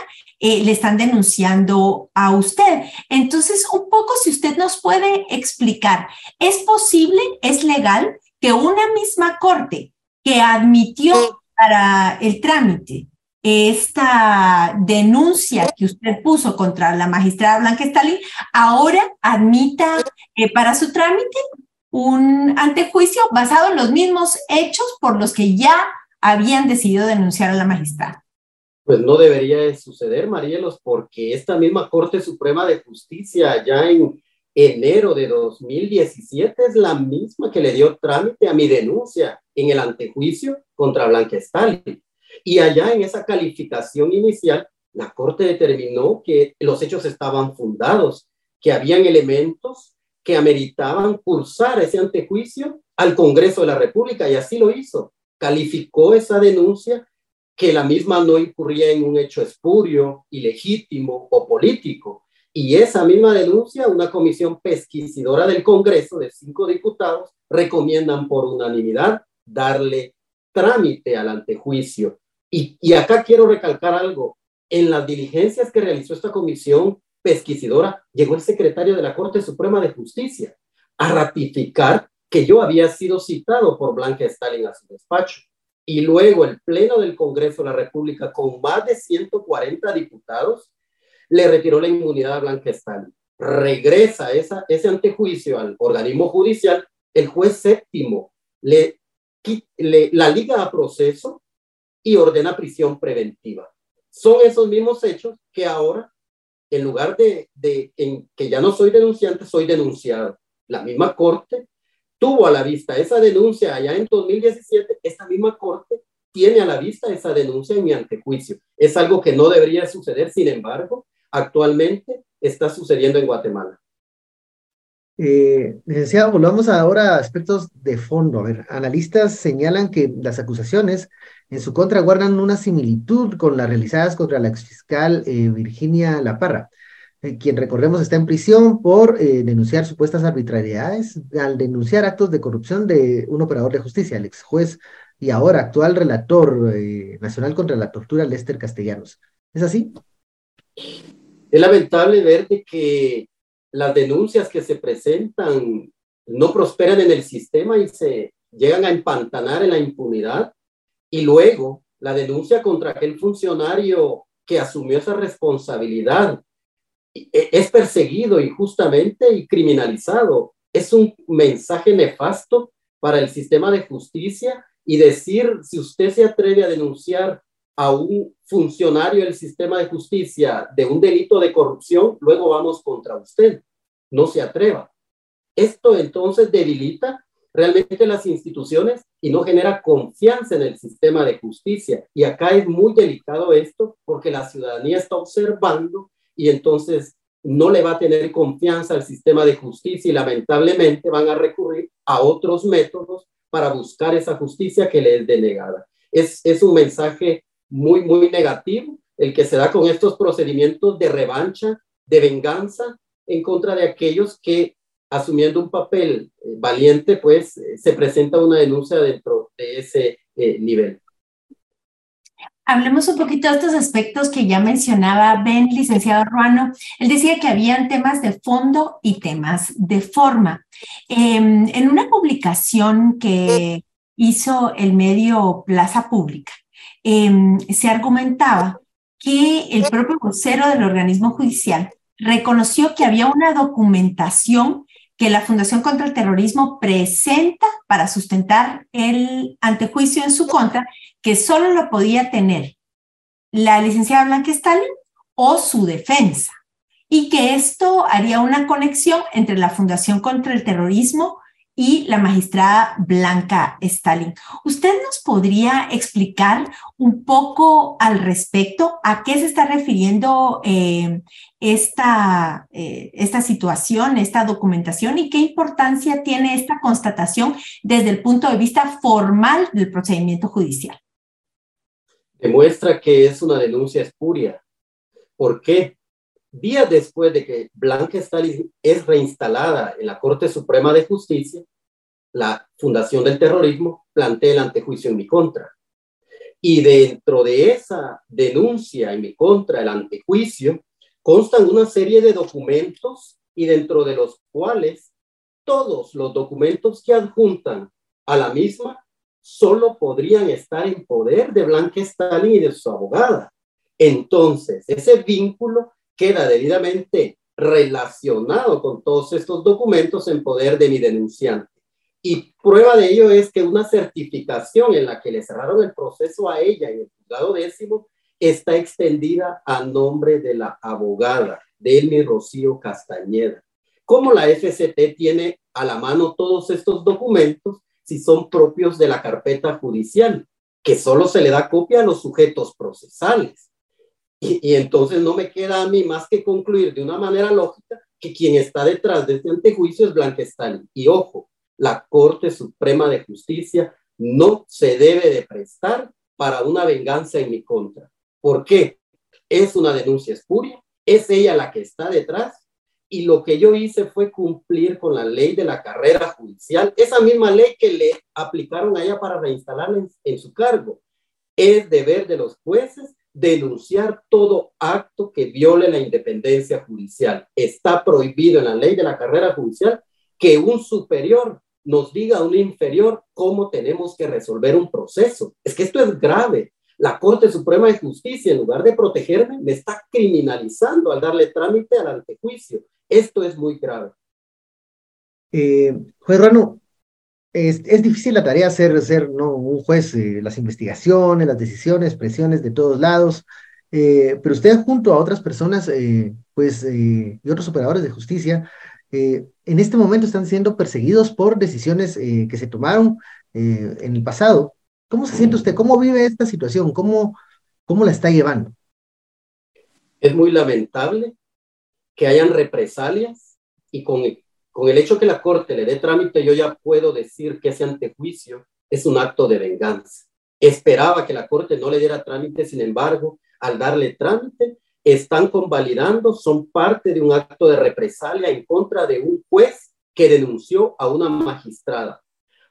eh, le están denunciando a usted. Entonces, un poco si usted nos puede explicar, ¿es posible, es legal que una misma corte que admitió para el trámite esta denuncia que usted puso contra la magistrada Blanca Stalin, ahora admita eh, para su trámite un antejuicio basado en los mismos hechos por los que ya habían decidido denunciar a la magistrada? Pues no debería suceder, Marielos, porque esta misma Corte Suprema de Justicia, ya en enero de 2017 es la misma que le dio trámite a mi denuncia en el antejuicio contra Blanca Stalin. Y allá en esa calificación inicial, la Corte determinó que los hechos estaban fundados, que habían elementos que ameritaban cursar ese antejuicio al Congreso de la República y así lo hizo. Calificó esa denuncia que la misma no incurría en un hecho espurio, ilegítimo o político. Y esa misma denuncia, una comisión pesquisidora del Congreso de cinco diputados recomiendan por unanimidad darle trámite al antejuicio. Y, y acá quiero recalcar algo. En las diligencias que realizó esta comisión pesquisidora, llegó el secretario de la Corte Suprema de Justicia a ratificar que yo había sido citado por Blanca Stalin a su despacho. Y luego el Pleno del Congreso de la República, con más de 140 diputados, le retiró la inmunidad a Blanca Stalin. Regresa esa, ese antejuicio al organismo judicial, el juez séptimo le, le, la liga a proceso y ordena prisión preventiva. Son esos mismos hechos que ahora, en lugar de, que ya no soy denunciante, soy denunciado. La misma corte tuvo a la vista esa denuncia allá en 2017, esta misma corte tiene a la vista esa denuncia en mi antejuicio. Es algo que no debería suceder, sin embargo, actualmente está sucediendo en Guatemala. Eh, licenciado, volvamos ahora a aspectos de fondo. A ver, analistas señalan que las acusaciones en su contra guardan una similitud con las realizadas contra la exfiscal eh, Virginia Laparra, eh, quien recordemos está en prisión por eh, denunciar supuestas arbitrariedades al denunciar actos de corrupción de un operador de justicia, el ex juez y ahora actual relator nacional contra la tortura, Lester Castellanos. ¿Es así? Es lamentable ver que las denuncias que se presentan no prosperan en el sistema y se llegan a empantanar en la impunidad. Y luego la denuncia contra aquel funcionario que asumió esa responsabilidad es perseguido injustamente y criminalizado. Es un mensaje nefasto para el sistema de justicia y decir, si usted se atreve a denunciar a un funcionario del sistema de justicia de un delito de corrupción, luego vamos contra usted. No se atreva. Esto entonces debilita realmente las instituciones y no genera confianza en el sistema de justicia. Y acá es muy delicado esto porque la ciudadanía está observando y entonces no le va a tener confianza al sistema de justicia y lamentablemente van a recurrir a otros métodos para buscar esa justicia que le es denegada. Es, es un mensaje muy, muy negativo, el que se da con estos procedimientos de revancha, de venganza en contra de aquellos que, asumiendo un papel eh, valiente, pues eh, se presenta una denuncia dentro de ese eh, nivel. Hablemos un poquito de estos aspectos que ya mencionaba Ben, licenciado Ruano. Él decía que habían temas de fondo y temas de forma. Em, en una publicación que hizo el medio Plaza Pública, Em, se argumentaba que el propio vocero del organismo judicial reconoció que había una documentación que la Fundación contra el Terrorismo presenta para sustentar el antejuicio en su contra, que solo lo podía tener la licenciada Blanca Stalin o su defensa, y que esto haría una conexión entre la Fundación contra el Terrorismo y la magistrada Blanca Stalin. ¿Usted nos podría explicar un poco al respecto a qué se está refiriendo eh, esta, eh, esta situación, esta documentación y qué importancia tiene esta constatación desde el punto de vista formal del procedimiento judicial? Demuestra que es una denuncia espuria. ¿Por qué? Días después de que Blanca Stalin es reinstalada en la Corte Suprema de Justicia, la Fundación del Terrorismo plantea el antejuicio en mi contra. Y dentro de esa denuncia en mi contra, el antejuicio, constan una serie de documentos y dentro de los cuales todos los documentos que adjuntan a la misma solo podrían estar en poder de Blanca Stalin y de su abogada. Entonces, ese vínculo queda debidamente relacionado con todos estos documentos en poder de mi denunciante. Y prueba de ello es que una certificación en la que le cerraron el proceso a ella en el juzgado décimo está extendida a nombre de la abogada, Delmi Rocío Castañeda. ¿Cómo la FCT tiene a la mano todos estos documentos si son propios de la carpeta judicial, que solo se le da copia a los sujetos procesales? Y, entonces no me queda a mí más que concluir de una manera lógica que quien está detrás de este antejuicio es Blanquestal. Y ojo, la Corte Suprema de Justicia no se debe de prestar para una venganza en mi contra. ¿Por qué? Es una denuncia espuria, es ella la que está detrás y lo que yo hice fue cumplir con la ley de la carrera judicial, esa misma ley que le aplicaron a ella para reinstalarla en, en su cargo. Es deber de los jueces denunciar todo acto que viole la independencia judicial. Está prohibido en la ley de la carrera judicial que un superior nos diga a un inferior cómo tenemos que resolver un proceso. Es que esto es grave. La Corte Suprema de Justicia, en lugar de protegerme, me está criminalizando al darle trámite al antejuicio. Esto es muy grave. Eh, Rano, es, difícil la tarea ser, ser ¿no? un juez, eh, las investigaciones, las decisiones, presiones de todos lados, eh, pero usted junto a otras personas, eh, pues, y otros operadores de justicia, en este momento están siendo perseguidos por decisiones que se tomaron en el pasado. ¿Cómo se siente usted? ¿Cómo vive esta situación? ¿Cómo, cómo la está llevando? Es muy lamentable que hayan represalias y con con el hecho que la Corte le dé trámite, yo ya puedo decir que ese antejuicio es un acto de venganza. Esperaba que la Corte no le diera trámite, sin embargo, al darle trámite, están convalidando, son parte de un acto de represalia en contra de un juez que denunció a una magistrada,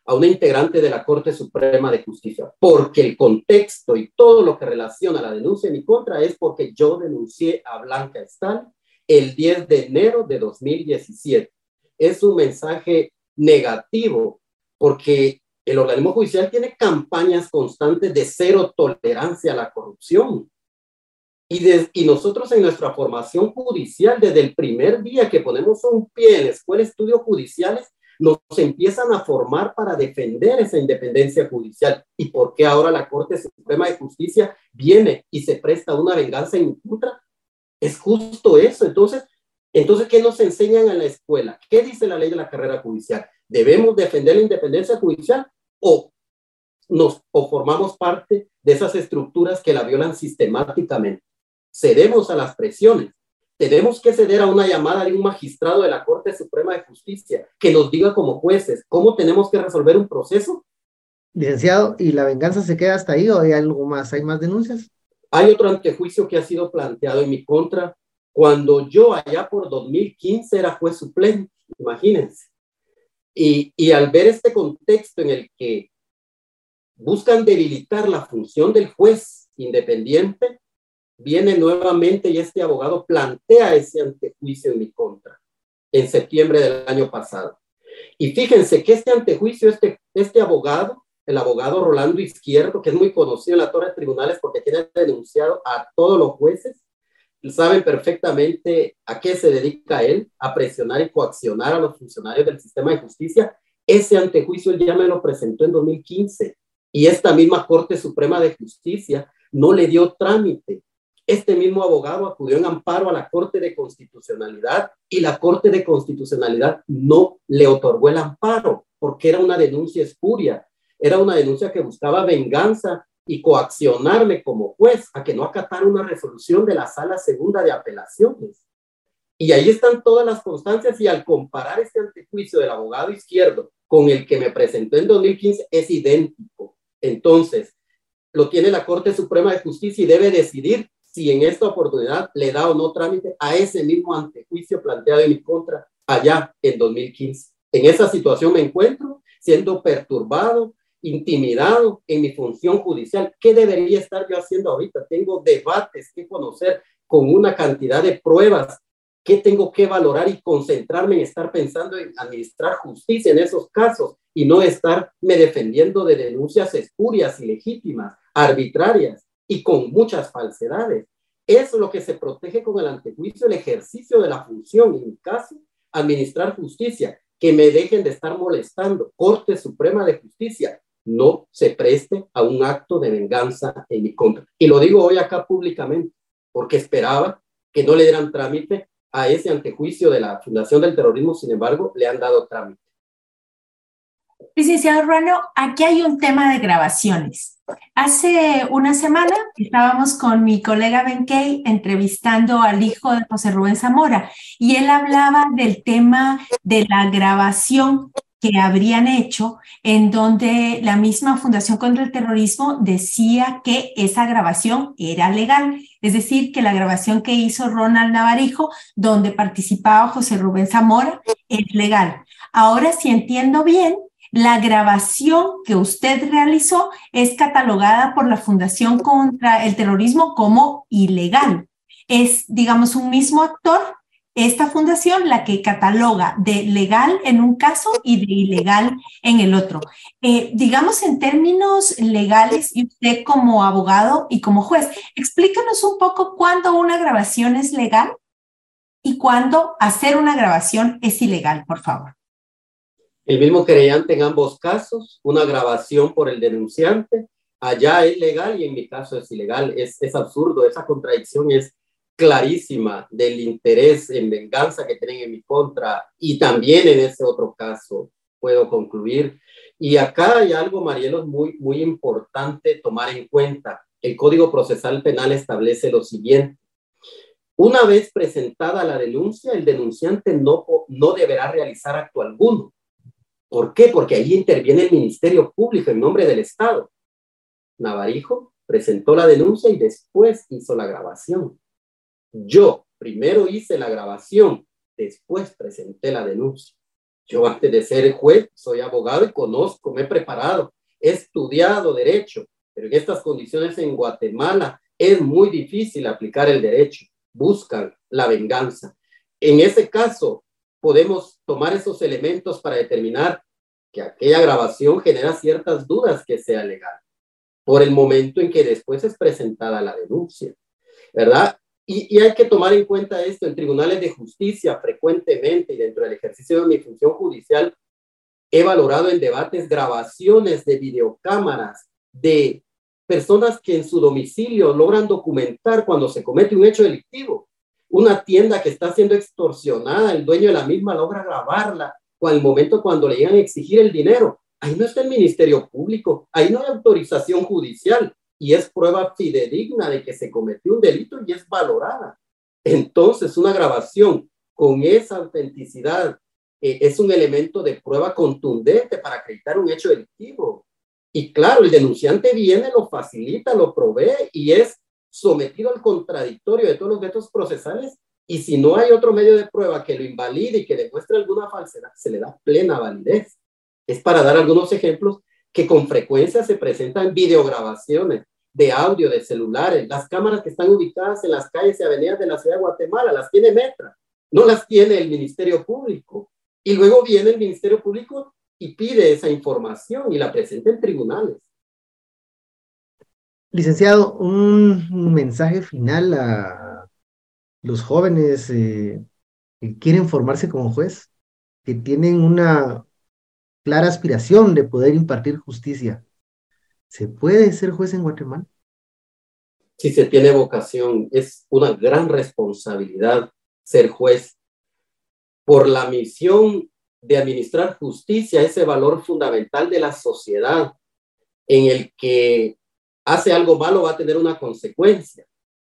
a una integrante de la Corte Suprema de Justicia, porque el contexto y todo lo que relaciona la denuncia en mi contra es porque yo denuncié a Blanca Estal el 10 de enero de 2017 es un mensaje negativo, porque el organismo judicial tiene campañas constantes de cero tolerancia a la corrupción. Y, nosotros en nuestra formación judicial, desde el primer día que ponemos un pie en la escuela de estudios judiciales, nos empiezan a formar para defender esa independencia judicial. ¿Y por qué ahora la Corte Suprema de Justicia viene y se presta una venganza en contra? Es justo eso. Entonces, entonces, ¿qué nos enseñan en la escuela? ¿Qué dice la ley de la carrera judicial? ¿Debemos defender la independencia judicial o nos o formamos parte de esas estructuras que la violan sistemáticamente? Cedemos a las presiones. Tenemos que ceder a una llamada de un magistrado de la Corte Suprema de Justicia que nos diga como jueces cómo tenemos que resolver un proceso. Licenciado, ¿y la venganza se queda hasta ahí o hay algo más? ¿Hay más denuncias? Hay otro antejuicio que ha sido planteado en mi contra cuando yo allá por 2015 era juez suplente, imagínense. Y, al ver este contexto en el que buscan debilitar la función del juez independiente, viene nuevamente y este abogado plantea ese antejuicio en mi contra en septiembre del año pasado. Y fíjense que este antejuicio, este, este abogado, el abogado Rolando Izquierdo, que es muy conocido en la torre de tribunales porque tiene denunciado a todos los jueces, saben perfectamente a qué se dedica él, a presionar y coaccionar a los funcionarios del sistema de justicia. Ese antejuicio él ya me lo presentó en 2015 y esta misma Corte Suprema de Justicia no le dio trámite. Este mismo abogado acudió en amparo a la Corte de Constitucionalidad y la Corte de Constitucionalidad no le otorgó el amparo porque era una denuncia espuria, era una denuncia que buscaba venganza y coaccionarme como juez a que no acatara una resolución de la sala segunda de apelaciones. Y ahí están todas las constancias y al comparar este antejuicio del abogado izquierdo con el que me presentó en 2015 es idéntico. Entonces, lo tiene la Corte Suprema de Justicia y debe decidir si en esta oportunidad le da o no trámite a ese mismo antejuicio planteado en mi contra allá en 2015. En esa situación me encuentro siendo perturbado, intimidado en mi función judicial. ¿Qué debería estar yo haciendo ahorita? Tengo debates que conocer con una cantidad de pruebas. ¿Qué tengo que valorar y concentrarme en estar pensando en administrar justicia en esos casos y no estarme defendiendo de denuncias espurias, ilegítimas, arbitrarias y con muchas falsedades? Eso es lo que se protege con el antejuicio, el ejercicio de la función, en mi caso, administrar justicia, que me dejen de estar molestando. Corte Suprema de Justicia, no se preste a un acto de venganza en mi contra. Y lo digo hoy acá públicamente, porque esperaba que no le dieran trámite a ese antejuicio de la Fundación del Terrorismo, sin embargo, le han dado trámite. Licenciado Ruano, aquí hay un tema de grabaciones. Hace una semana estábamos con mi colega Ben Kay entrevistando al hijo de José Rubén Zamora y él hablaba del tema de la grabación que habrían hecho en donde la misma Fundación contra el Terrorismo decía que esa grabación era legal, es decir, que la grabación que hizo Ronald Navarijo, donde participaba José Rubén Zamora, es legal. Ahora, si entiendo bien, la grabación que usted realizó es catalogada por la Fundación contra el Terrorismo como ilegal. Es, digamos, un mismo actor, esta fundación, la que cataloga de legal en un caso y de ilegal en el otro. Eh, digamos, en términos legales, y usted como abogado y como juez, explícanos un poco cuándo una grabación es legal y cuándo hacer una grabación es ilegal, por favor. El mismo querellante en ambos casos, una grabación por el denunciante, allá es legal y en mi caso es ilegal. Es, es absurdo, esa contradicción es clarísima del interés en venganza que tienen en mi contra y también en ese otro caso puedo concluir. Y acá hay algo, Marielo, muy, muy importante tomar en cuenta. El Código Procesal Penal establece lo siguiente. Una vez presentada la denuncia, el denunciante no, no deberá realizar acto alguno ¿Por qué? Porque ahí interviene el Ministerio Público en nombre del Estado. Navarijo presentó la denuncia y después hizo la grabación. Yo primero hice la grabación, después presenté la denuncia. Yo antes de ser juez soy abogado y conozco, me he preparado, he estudiado derecho, pero en estas condiciones en Guatemala es muy difícil aplicar el derecho. Buscan la venganza. En ese caso, podemos tomar esos elementos para determinar que aquella grabación genera ciertas dudas que sea legal, por el momento en que después es presentada la denuncia, ¿verdad? Y, hay que tomar en cuenta esto en tribunales de justicia frecuentemente y dentro del ejercicio de mi función judicial, he valorado en debates grabaciones de videocámaras de personas que en su domicilio logran documentar cuando se comete un hecho delictivo una tienda que está siendo extorsionada, el dueño de la misma logra grabarla, al momento cuando le llegan a exigir el dinero. Ahí no está el Ministerio Público, ahí no hay autorización judicial y es prueba fidedigna de que se cometió un delito y es valorada. Entonces, una grabación con esa autenticidad eh, es un elemento de prueba contundente para acreditar un hecho delictivo. Y claro, el denunciante viene, lo facilita, lo provee y es sometido al contradictorio de todos los métodos procesales y si no hay otro medio de prueba que lo invalide y que demuestre alguna falsedad, se le da plena validez. Es para dar algunos ejemplos que con frecuencia se presentan videograbaciones de audio de celulares, las cámaras que están ubicadas en las calles y avenidas de la ciudad de Guatemala, las tiene Metra, no las tiene el Ministerio Público. Y luego viene el Ministerio Público y pide esa información y la presenta en tribunales. Licenciado, un mensaje final a los jóvenes eh, que quieren formarse como juez, que tienen una clara aspiración de poder impartir justicia. ¿Se puede ser juez en Guatemala? Si se tiene vocación, es una gran responsabilidad ser juez por la misión de administrar justicia, ese valor fundamental de la sociedad en el que hace algo malo va a tener una consecuencia,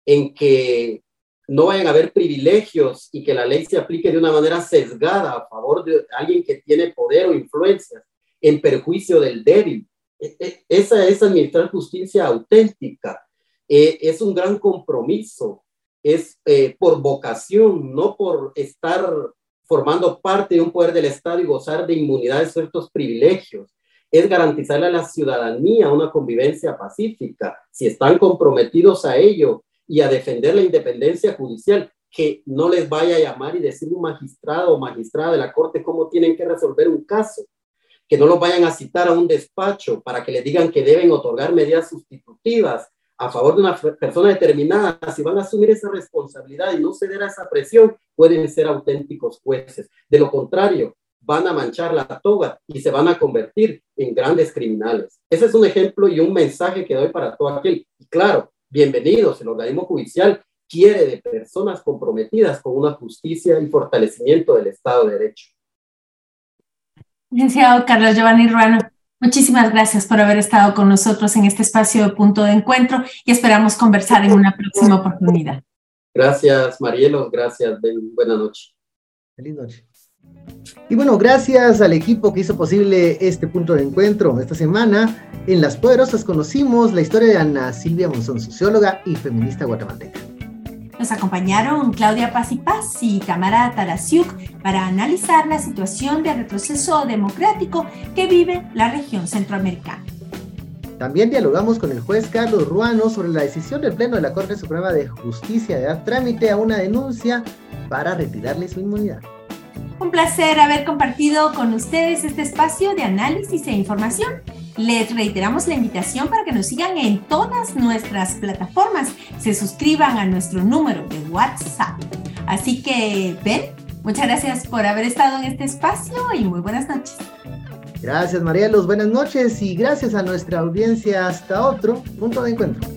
en que no vayan a haber privilegios y que la ley se aplique de una manera sesgada a favor de alguien que tiene poder o influencia en perjuicio del débil. E, e, esa es administrar justicia auténtica. E, es un gran compromiso. Es eh, por vocación, no por estar formando parte de un poder del Estado y gozar de inmunidad de ciertos privilegios es garantizarle a la ciudadanía una convivencia pacífica. Si están comprometidos a ello y a defender la independencia judicial, que no les vaya a llamar y decir un magistrado o magistrada de la corte cómo tienen que resolver un caso, que no los vayan a citar a un despacho para que les digan que deben otorgar medidas sustitutivas a favor de una persona determinada, si van a asumir esa responsabilidad y no ceder a esa presión, pueden ser auténticos jueces. De lo contrario, van a manchar la toga y se van a convertir en grandes criminales. Ese es un ejemplo y un mensaje que doy para todo aquel. Y claro, bienvenidos, el organismo judicial requiere de personas comprometidas con una justicia y fortalecimiento del Estado de Derecho. Licenciado Carlos Giovanni Ruano, muchísimas gracias por haber estado con nosotros en este espacio de punto de encuentro y esperamos conversar en una próxima oportunidad. Gracias, Marielos. Gracias, Buenas noches. Feliz noche. Y bueno, gracias al equipo que hizo posible este punto de encuentro. Esta semana, en Las Poderosas, conocimos la historia de Ana Silvia Monzón, socióloga y feminista guatemalteca. Nos acompañaron Claudia Paz y Paz y Tamara Tarasiuk para analizar la situación de retroceso democrático que vive la región centroamericana. También dialogamos con el juez Carlos Ruano sobre la decisión del Pleno de la Corte Suprema de Justicia de dar trámite a una denuncia para retirarle su inmunidad. Un placer haber compartido con ustedes este espacio de análisis e información. Les reiteramos la invitación para que nos sigan en todas nuestras plataformas, se suscriban a nuestro número de WhatsApp. Así que, Ben, muchas gracias por haber estado en este espacio y muy buenas noches. Gracias, Marielos. Buenas noches y gracias a nuestra audiencia. Hasta otro punto de encuentro.